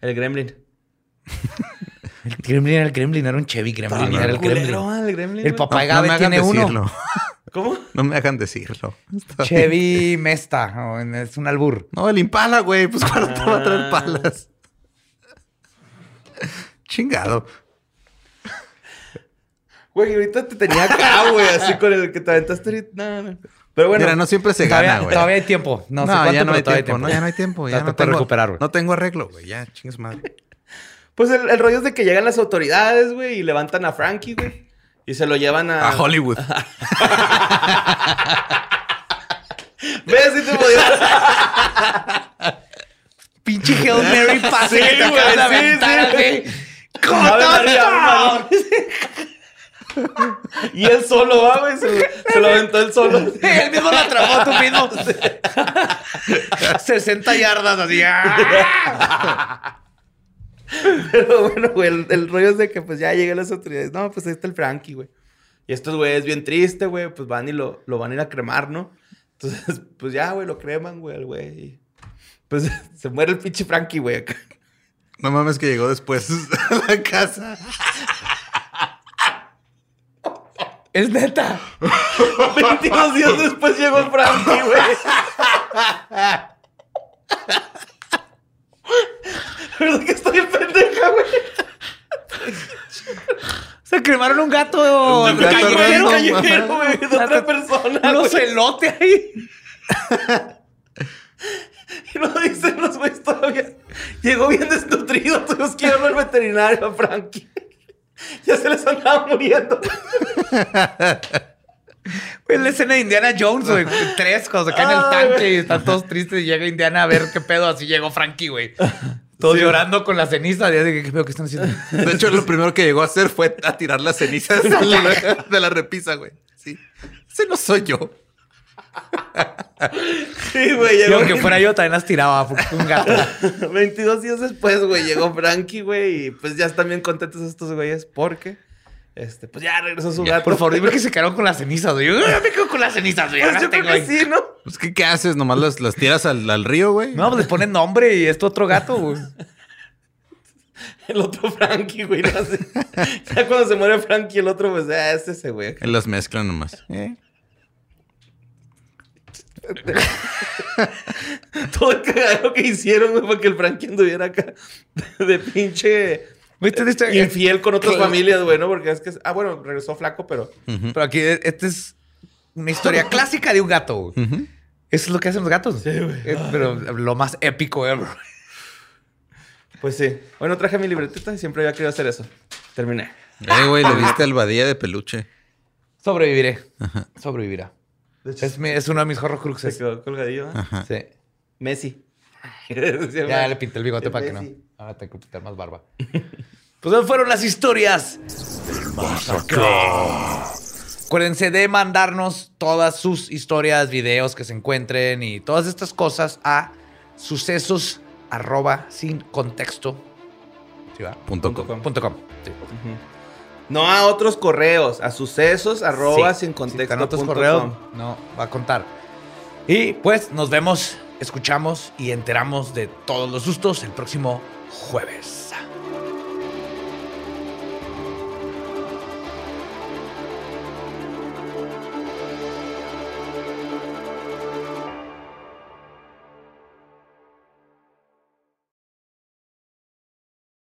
El gremlin. El Gremlin era el Gremlin, era un Chevy Gremlin, era el bien Gremlin. culero, el gremlin. El güey. papá de No- no Gabe tiene uno. ¿Cómo? No me hagan decirlo. Está bien. Chevy Mesta, o en- es un albur. No, el Impala, güey. Pues cuál te va a traer Ah. palas. Chingado. Güey, ahorita te tenía acá, güey, así con el que te aventaste ahorita. No, no. Pero bueno, Mira, no siempre se todavía, gana, güey. todavía hay tiempo. No, No, sé cuánto, ya no hay todavía tiempo, no, ya no hay tiempo. Ya no para tengo, recuperar, güey. no tengo arreglo, güey. Ya, chingues madre. pues el, el rollo es de que llegan las autoridades, güey, y levantan a Frankie, güey. Y se lo llevan a... A Hollywood. ¿Ves? Si te podías... Pinche Hail Mary pase Sí, que te de güey. Y él solo, va, güey. Se, lo- se lo aventó él solo. Él mismo lo atrapó, tú mismo. 60 yardas así. Pero bueno, güey, el, el rollo es de que pues ya llegan las autoridades. No, pues ahí está el Frankie, güey. Y estos güeyes bien tristes, güey, pues van y lo, lo van a ir a cremar, ¿no? Entonces, pues ya, güey, lo creman, güey, al güey. Pues se muere el pinche Frankie, güey, acá. No mames que llegó después a la casa. Es neta. 22 días después llegó Frankie, güey. ¿Verdad que estoy pendeja, güey? Se cremaron un gato. Un gato callejero, callejero, güey, de otra persona, Un güey. ocelote ahí. Y lo dicen los güeyes todavía. Llegó bien desnutrido, tuvimos que llevarlo al veterinario a Frankie. Ya se les andaba muriendo. Güey, la escena de Indiana Jones, güey. Tres, se cae en el tanque y están todos tristes y llega Indiana a ver qué pedo. Así llegó Frankie, güey. Todos llorando con la ceniza. Ya dije, ¿qué veo que están haciendo? De hecho, lo primero que llegó a hacer fue a tirar las cenizas de la, de la repisa, güey. Sí. Ese no soy yo. Sí, güey, Yo, llegó. aunque fuera yo, también las tiraba. Un gato. 22 días después, güey, llegó Frankie, güey, y pues ya están bien contentos estos güeyes porque, este, pues ya regresó su gato. Por favor, dime que se quedaron con las cenizas, güey. Yo me quedo con las cenizas, güey. Pues yo creo tengo que ahí. sí, ¿no? Pues, ¿qué, qué haces? Nomás las, las tiras al, al río, güey. No, pues le ponen nombre y esto otro gato, güey. El otro Frankie, güey, no sé. Ya cuando se muere Frankie, el otro, pues, ah, es ese, güey. Él las mezclan nomás. ¿Eh? Todo el cagadero que hicieron, güey, para que el Frankie anduviera acá de pinche Infiel con otras Claro. familias, güey, ¿no? Porque es que, ah, bueno, regresó flaco, pero Pero aquí, esta es una historia clásica de un gato. Eso es lo que hacen los gatos. Sí, güey. Eh, Pero lo más épico ever. pues sí. Bueno, traje mi libretita y siempre había querido hacer eso. Terminé. Eh, güey, le diste al badía de peluche. Sobreviviré. Sobrevivirá. De hecho, Es, mi- es uno de mis se horrocruxes. quedó colgadillo. ¿eh? Ajá. Sí. Messi. Ya le pinté el bigote El para que no. Ahora tengo que pintar más barba. pues esas fueron las historias. Acuérdense de mandarnos todas sus historias, videos que se encuentren y todas estas cosas a sucesos arroba sin contexto. ¿Sí va? Punto com. com. Punto com. Sí. No a otros correos, a sucesos arroba Sí. sin Si contexto. están otros punto correos, com. no va a contar. Y pues nos vemos, escuchamos y enteramos de todos los sustos el próximo jueves.